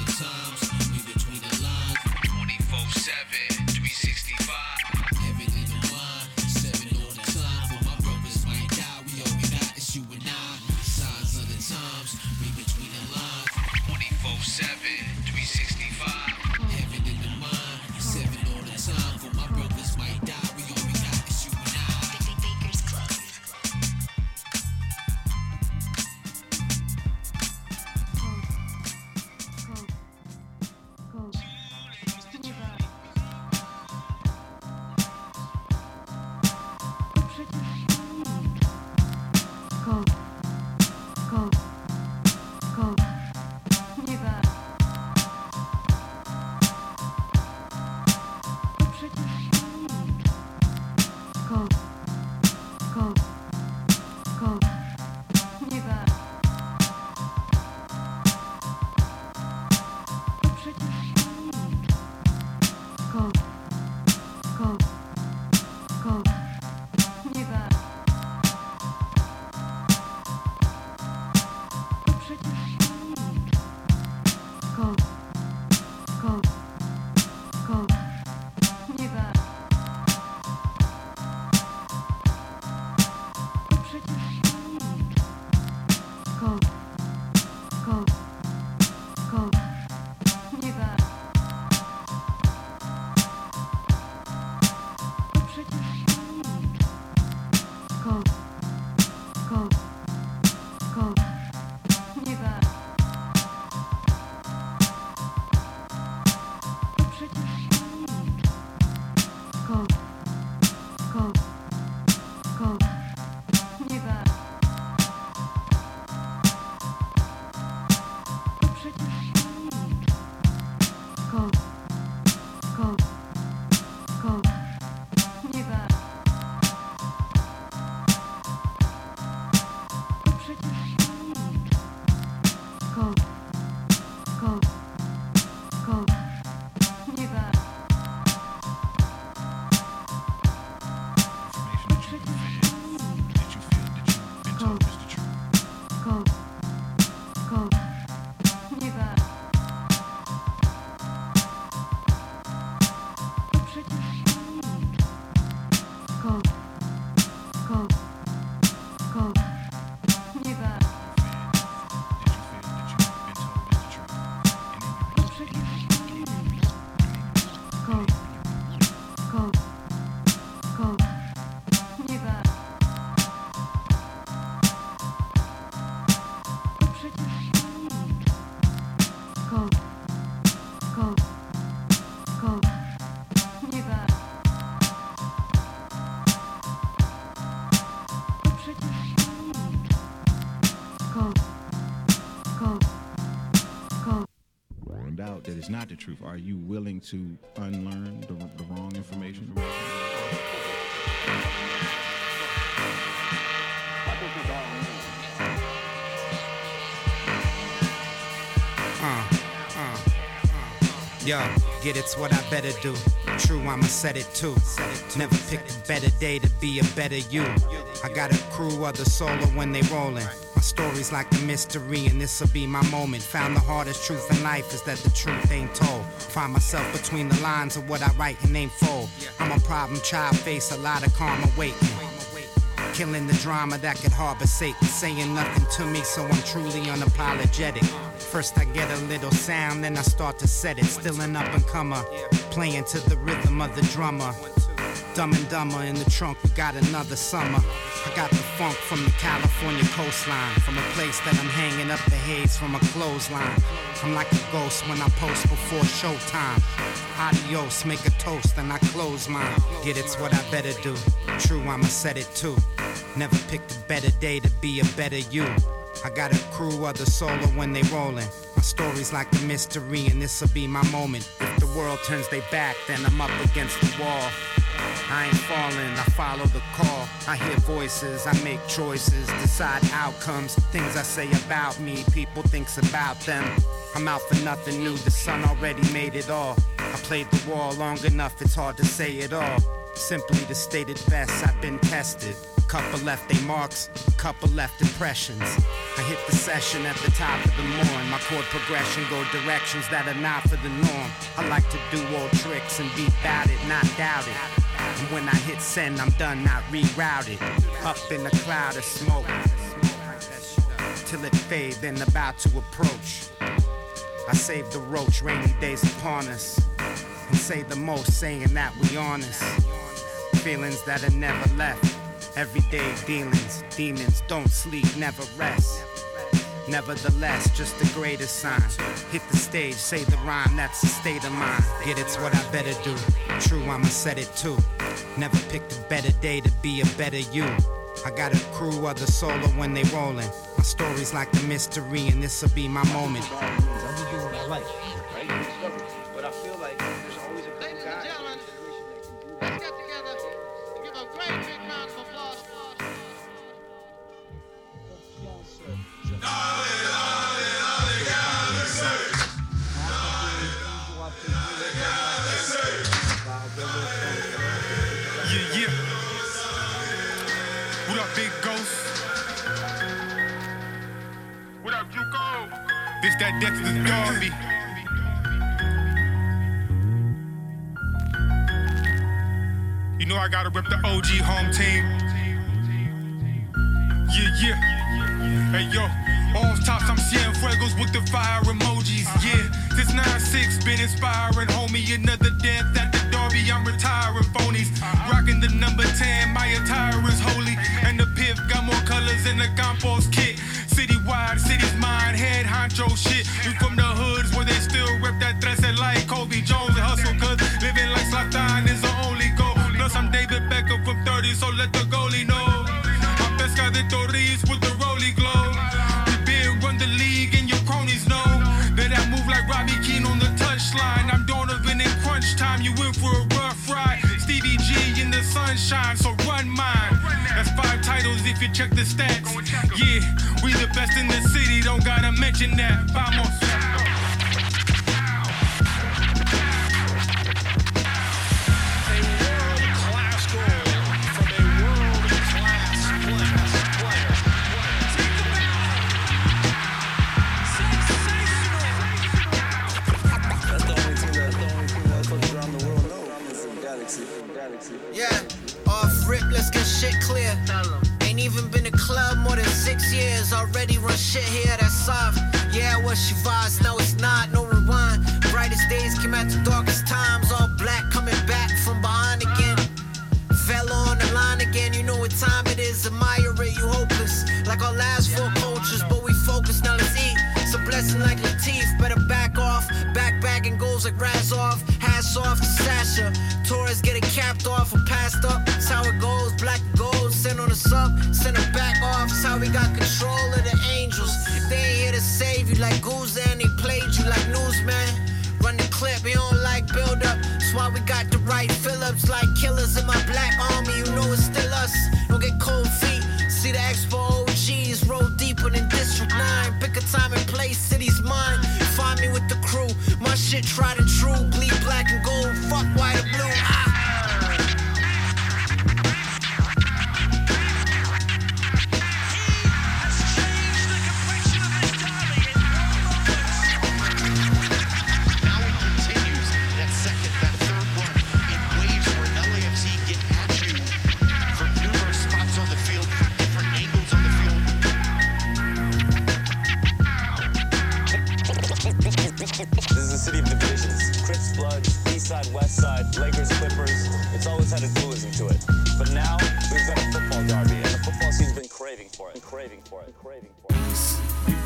it's not the truth. Are you willing to unlearn the, the wrong information? Uh, uh, uh. Yo, get it's what I better do. True, I'ma set it too. Never picked a better day to be a better you. I got a crew of the solo when they rollin'. My story's like a mystery, and this'll be my moment. Found the hardest truth in life is that the truth ain't told. Find myself between the lines of what I write and ain't fold. I'm a problem child, face a lot of karma waiting. Killing the drama that could harbor Satan, saying nothing to me, so I'm truly unapologetic. First I get a little sound, then I start to set it. Still an up and comer, playing to the rhythm of the drummer. Dumb and dumber in the trunk, we got another summer. I got the funk from the California coastline, from a place that I'm hanging up the haze from a clothesline. I'm like a ghost when I post before showtime. Adios, make a toast, and I close mine. Get it's what I better do. True, I'ma set it too. Never picked a better day to be a better you. I got a crew of the solo when they rollin'. My story's like a mystery, and this'll be my moment. If the world turns their back, then I'm up against the wall. I ain't falling, I follow the call. I hear voices, I make choices, decide outcomes. Things I say about me, people thinks about them. I'm out for nothing new, the sun already made it all. I played the wall long enough, it's hard to say it all. Simply to state it best, I've been tested. Couple left they marks, couple left impressions. I hit the session at the top of the morn. My chord progression go directions that are not for the norm. I like to do old tricks and be about it, not doubt it. And when I hit send, I'm done, not rerouted. Up in a cloud of smoke. Till it fade, then about to approach. I save the roach, rainy days upon us. And say the most, saying that we honest. Feelings that are never left. Everyday dealings, demons don't sleep, never rest. Nevertheless, just the greatest sign. Hit the stage, say the rhyme, that's the state of mind. Get it's what I better do. True, I'ma set it too. Never picked a better day to be a better you. I got a crew of the solo when they rollin'. My story's like a mystery, and this'll be my moment. That Dexter's Darby. You know I gotta rep the OG home team. Yeah, yeah. Hey, yo. All tops, I'm seeing fuegos with the fire emojis. Yeah, this 9-6 been inspiring, homie. Another death at the Derby, I'm retiring phonies. Rocking the number 10, my attire is holy. And the piff got more colors than the compost kit. Citywide, city's mine, head honcho shit. You from the hoods where they still rep that dress like Cobi Jones and hustle, cause living like Zlatan is the only goal. Plus, I'm David Beckham from 30, so let the goalie know. I'm Pescadito Ruiz with the Rolly Glow. We been run the league and your cronies know that I move like Robbie Keane on the touchline. I'm Donovan in crunch time. You in for a rough ride. Stevie G in the sunshine, so run mine. That's five titles if you check the stats. Yeah, we the best in the city. Don't gotta mention that. Vamos. Shit clear. Ain't even been to club more than six years. Already run shit here that's soft. Yeah, what she vibes, no, it's not, no rewind. Brightest days came at the darkest times. All black coming back from behind again. Fell on the line again, you know what time it is. Admire it, you hopeless. Like our last four cultures, but we focus, now let's eat. It's a blessing like Latif, better back off. Back bagging goals like Razov. Hats off to Sasha. Torres getting capped off or passed up. On send it back off. That's how we got control of the angels. They ain't here to save you like Guzan, they played you like newsman. Run the clip, we don't like build up. That's why we got the right Phillips like killers in my black army. You know it's still us. Don't get cold feet. See the expo OGs roll deeper than District 9. Pick a time and place, city's mine. Find me with the crew. My shit tried craving for it, craving for it, craving for it.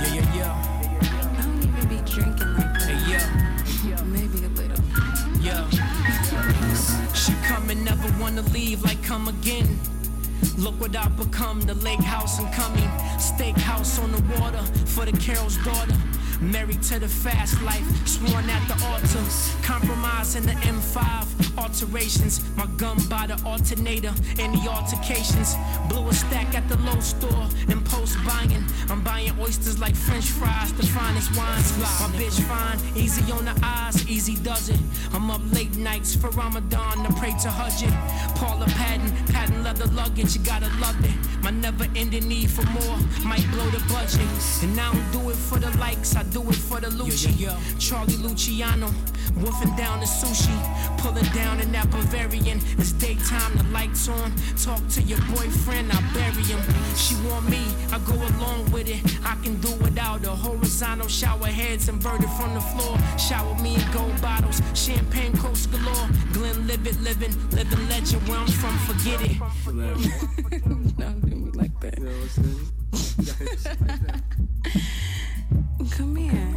Yeah, yeah, yeah. I don't even be drinking like that. Hey, yeah. Maybe a little. Yeah. She come and never wanna leave, like come again. Look what I've become, the lake house and coming. Steakhouse on the water for the Carol's daughter. Married to the fast life, sworn at the altar. Compromise in the M5, alterations. My gun by the alternator, any altercations. Blew a stack at the low store, and post buying. I'm buying oysters like French fries, the finest wines. My bitch fine, easy on the eyes, easy does it. I'm up late nights for Ramadan to pray to Hajj. Paula Patton, patent leather luggage, you gotta love it. My never ending need for more might blow the budget. And I don't do it for the likes, I do it for the Lucci. Charlie Luciano, wolfing down the sushi. Pulling down in that Bavarian. It's daytime, the lights on. Talk to your boyfriend, I bury him. She want me, I go along with it. I can do without a horizontal shower heads inverted from the floor. Shower me in gold bottles, champagne coast galore. Glenlivet living, living legend where I'm from, forget it. Don't do me like that. Come here.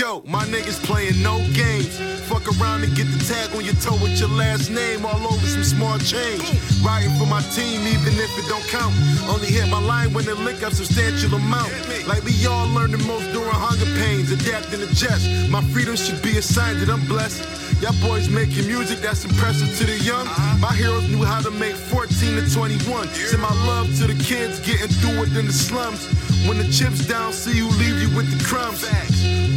Yo, my niggas playing no games. Fuck around and get the tag on your toe with your last name all over some small change. Riding for my team, even if it don't count. Only hit my line when they lick up substantial amount. Like we all learn the most during hunger pains, adapting to jest. My freedom should be a sign that I'm blessed. Y'all boys making music that's impressive to the young. My heroes knew how to make 14 to 21. Send my love to the kids getting through it in the slums. When the chips down, see who leave you with the crumbs.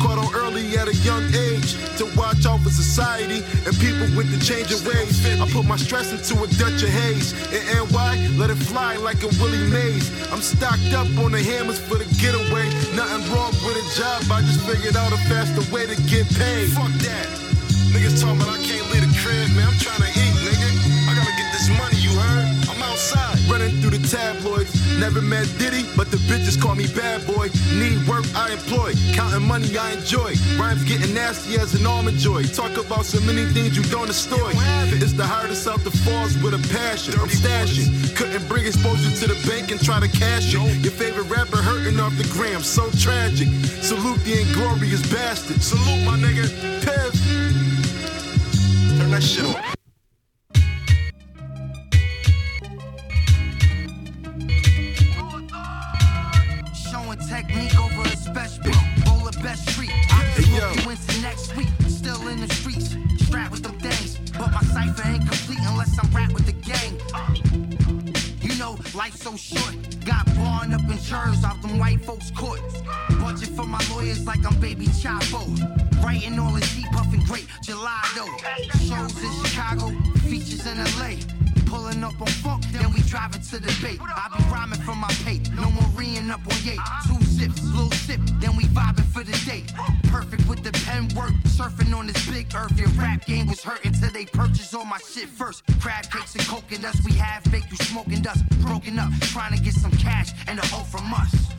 Caught on early at a young age to watch out for society and people with the change of ways. I put my stress into a Dutch haze. In NY, let it fly like a Willie Mays. I'm stocked up on the hammers for the getaway. Nothing wrong with a job, I just figured out a faster way to get paid. Fuck that. Niggas talking I can't leave the crib, man. I'm trying to eat, nigga. I gotta get this money, Running through the tabloids. Never met Diddy, but the bitches call me bad boy. Need work, I employ. Counting money, I enjoy. Rhymes getting nasty as an almond joy. Talk about so many things you don't destroy. It's the hardest out the falls with a passion. I'm stashing. Couldn't bring exposure to the bank and try to cash it. Your favorite rapper hurting off the gram, so tragic. Salute the inglorious bastard. Salute my nigga, Piv. Turn that shit. Chairs out them white folks' courts. Budget for my lawyers like I'm baby Chapo. Writing all this deep puffing great gelato. Shows in Chicago, features in LA. Pulling up on funk, then we driving to the bay. I be rhyming for my pay, no more reeing up on yay. Two sips, little sip, then we vibing for the day. Perfect with the pen work, surfing on this big earth. Your rap game was hurting till they purchased all my shit first. Crab cakes and dust, we have fake you smoking dust. Broken up, trying to get some cash and a hoe from us.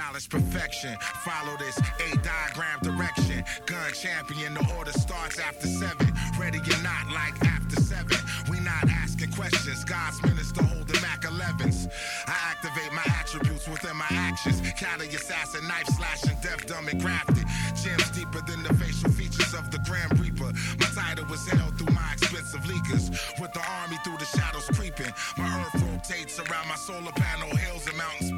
Knowledge perfection. Follow this A diagram direction. Gun champion, the order starts after seven. Ready or not, like after seven. We not asking questions. God's minister holding Mac 11s. I activate my attributes within my actions. Cali assassin, knife slashing, deaf, dumb, and crafted. Gems deeper than the facial features of the Grim Reaper. My title was held through my expensive leakers. With the army through the shadows creeping. My earth rotates around my solar panel, hills and mountains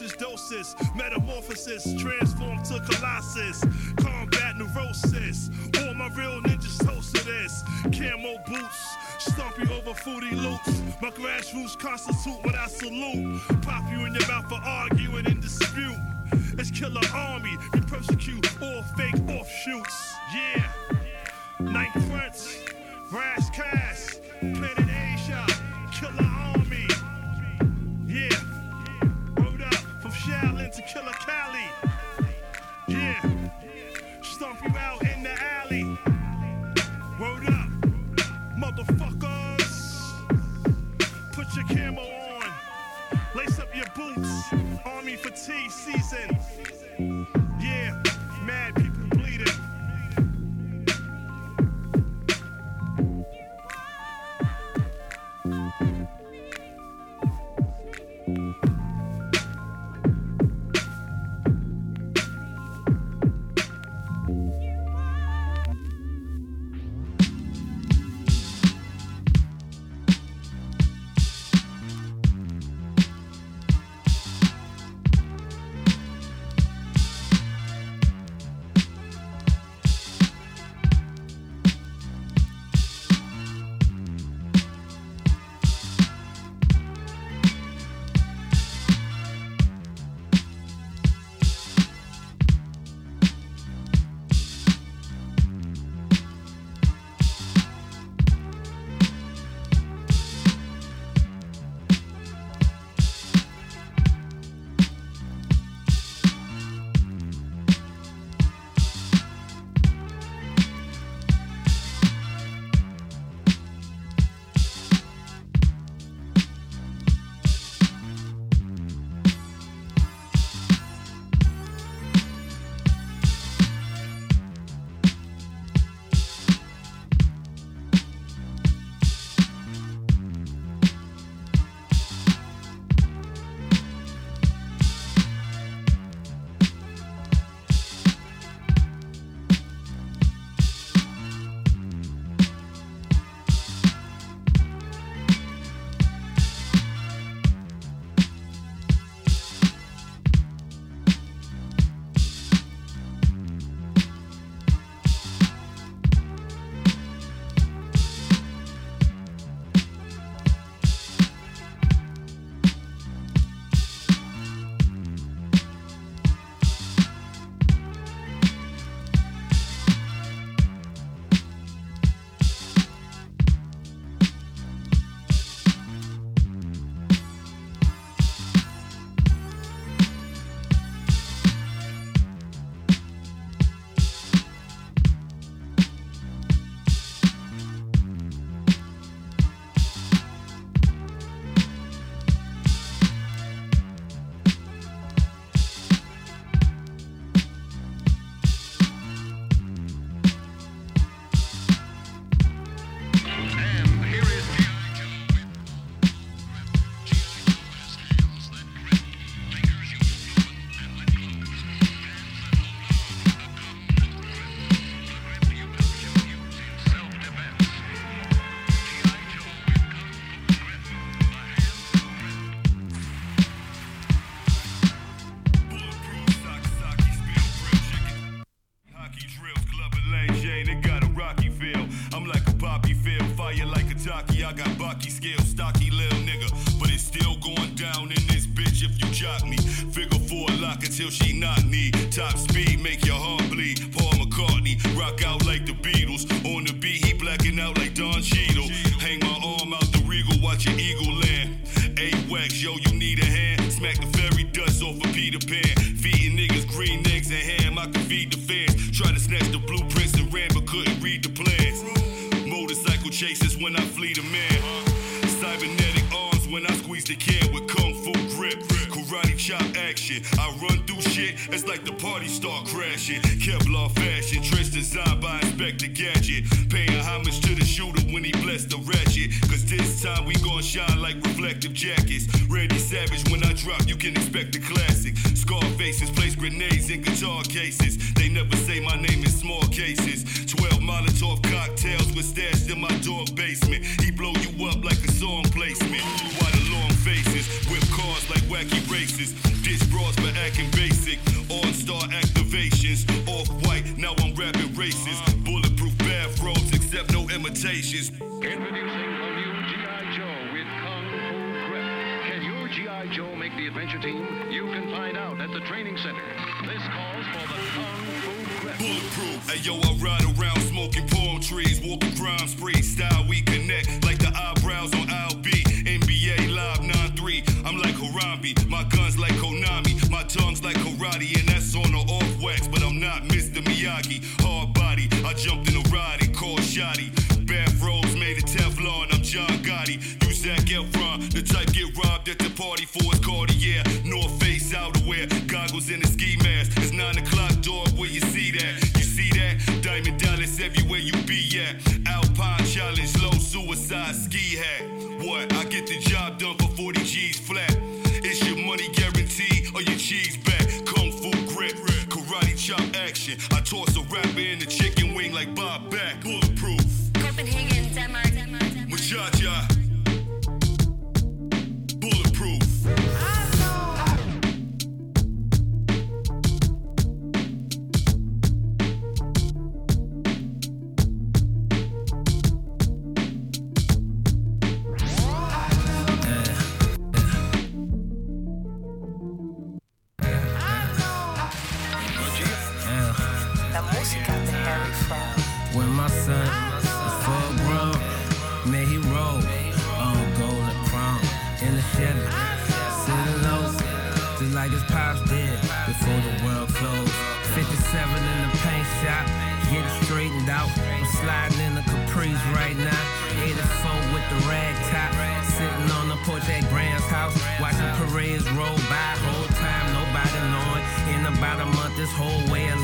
hypnosis, doses, metamorphosis, transform to colossus, combat neurosis. All my real ninjas toast to this. Camo boots, stomp you over foodie loops. My grassroots constitute what I salute. Cases. 12 Molotov cocktails were stashed in my dog basement. He blow you up like a song placement. Why the long faces? Whip cars like wacky races. Ditch bras for acting basic. On star activations. Off white, now I'm rapping races. Bulletproof bathrobes, except no imitations. Introducing the new G.I. Joe with Kung Fu Grip. Can your G.I. Joe make the adventure team? You can find out at the training center. Hey yo, I ride around smoking palm trees, walking crime spree. Style we connect like the eyebrows on LB. NBA Live 9-3. I'm like Harambe. My guns like Konami. My tongue's like karate, and that's on or off wax. But I'm not Mr. Miyagi. Hard body. I jumped in a ride and called Shotty. bathrobes made of Teflon. I'm John Gotti. You Zac Efron. The type get robbed at the party for his Cartier. North Face outerwear. Goggles in a ski mask. It's 9 o'clock, dog. Where you see that? You that? Diamond Dallas everywhere you be at. Alpine challenge, low suicide ski hat. What? I get the job done for 40 G's flat. It's your money guarantee or your cheese back. Kung fu grip, karate chop action. I toss a rapper in the chicken wing like Bob Back. When my son full grown, may he roll on golden crown in the Chevy, sitting low, just like his pops did before the world closed. 57 in the paint shop, getting straightened out. I'm sliding in the Caprice right now. 84 with the rag top, sitting on the porch at Graham's house, watching parades roll by. Whole time nobody knowing. In about a month, this whole way of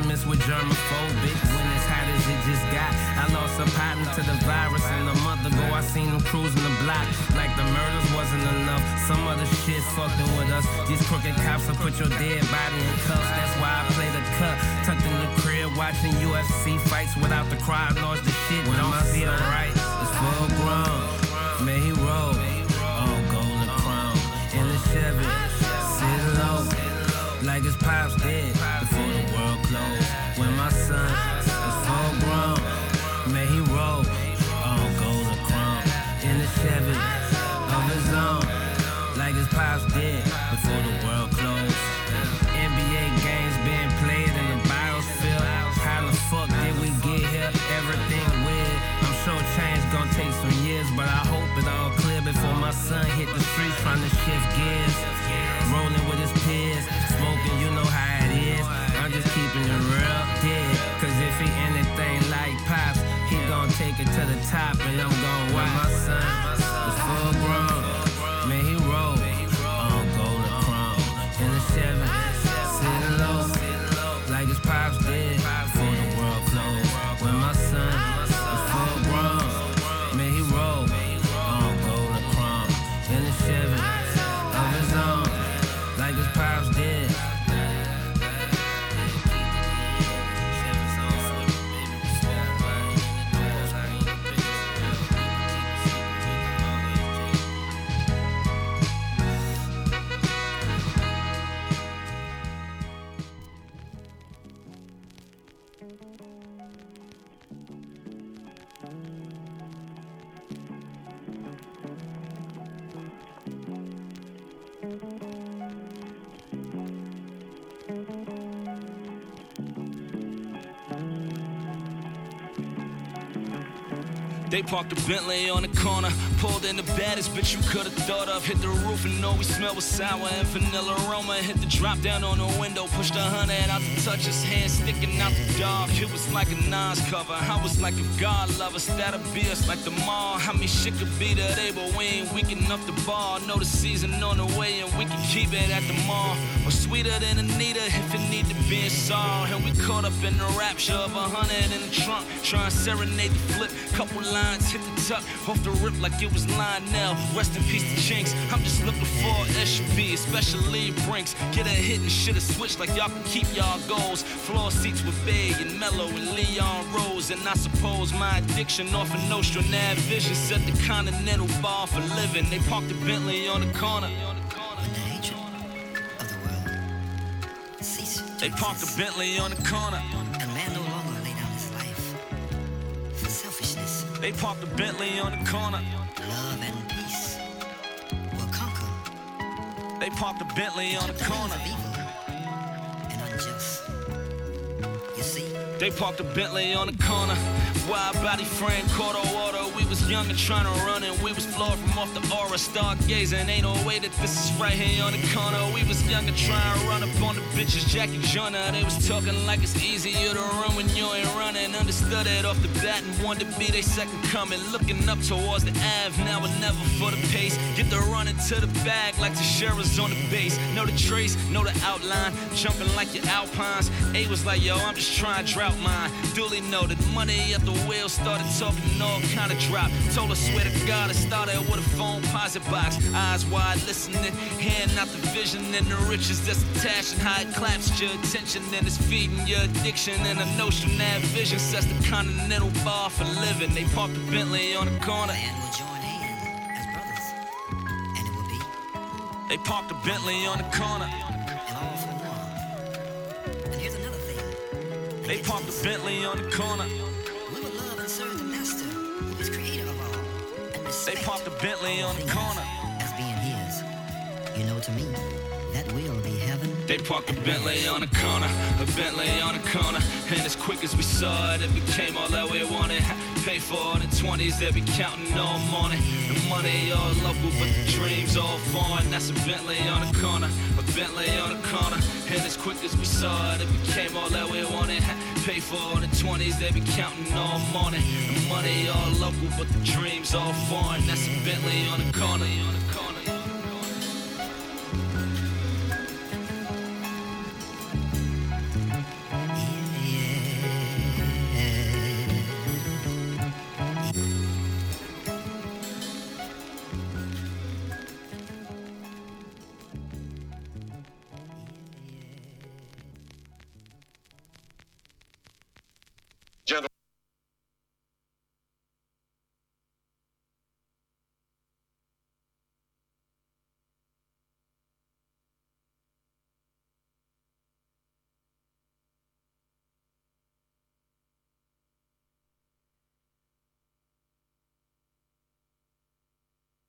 synonymous with germophobic. When it's hot as it just got, I lost a partner to the virus, and a month ago I seen him cruising the block like the murders wasn't enough. Some other shit fucking with us. These crooked cops will put your dead body in cuffs. That's why I play the cut, tucked in the crib, watching UFC fights without the crowd noise. The shit when don't feel right. It's full grown, They parked a Bentley on the corner, pulled in the baddest bitch you could've thought of. Hit the roof and know we smell was sour and vanilla aroma. Hit the drop down on the window, pushed a hundred out to touch his hand sticking out the dark. It was like a Nas cover. I was like a God lover, that'll be us like the mall. How many shit could be today, but we ain't weak enough to ball. Know the season on the way and we can keep it at the mall. Or sweeter than Anita if it need to be song. And we caught up in the rapture of a hundred in the trunk, trying to serenade the flip. Couple lines hit the tuck off the rip like it was Lionel. Rest in peace to Jinx. I'm just looking for a SUV, especially Brinks. Get a hit and shit a switch like y'all can keep y'all goals. Floor seats with Big and Melo and Leon Rose. And I suppose my addiction off of Nostra Nav Vision set the Continental Bar for living. They parked the Bentley on the corner. The hatred of the world They parked a Bentley on the corner. And man no longer lay down his life for selfishness. They parked a Bentley on the corner. Love and peace will conquer They parked a Bentley on the corner. They parked a Bentley on the corner. Wide body frame, quarter water. We was young and trying to run and we was flawed from off the aura. Stargazing, ain't no way that this is right here on the corner. We was young and trying to run up on the bitches, Jackie Joyner. They was talking like it's easier to run when you ain't running. Understood it off the bat and wanted to be they second coming. Looking up towards the Ave, now or never for the pace. Get the running to the bag like the sheriff's on the base. Know the trace, know the outline. Jumping like your Alpines. A was like, yo, I'm just trying to drought mine. Duly noted, money at the wheel started talking all kind of drop. Told her, swear to God, I started with a phone posit box. Eyes wide, listening, hearing out the vision and the riches that's attached and how it claps your attention and it's feeding your addiction and a notion that vision sets the continental bar for living. They parked the Bentley on the corner. They parked the Bentley on the corner. They parked the Bentley on the corner. We will love and serve the Master, who is creator of all, and They parked the Bentley on the corner. as being his. You know, to me, that will be heaven. They parked a Bentley on the corner, a Bentley on the corner. And as quick as we saw it, it became all that we wanted. Pay for all the 20s that be counting all morning. The money all local, but the dreams all foreign. That's a Bentley on the corner, a Bentley on the corner. And as quick as we saw it, it became all that we wanted. Pay for all the 20s they be counting all morning. The money all local, but the dreams all foreign. That's a Bentley on the corner. On the corner.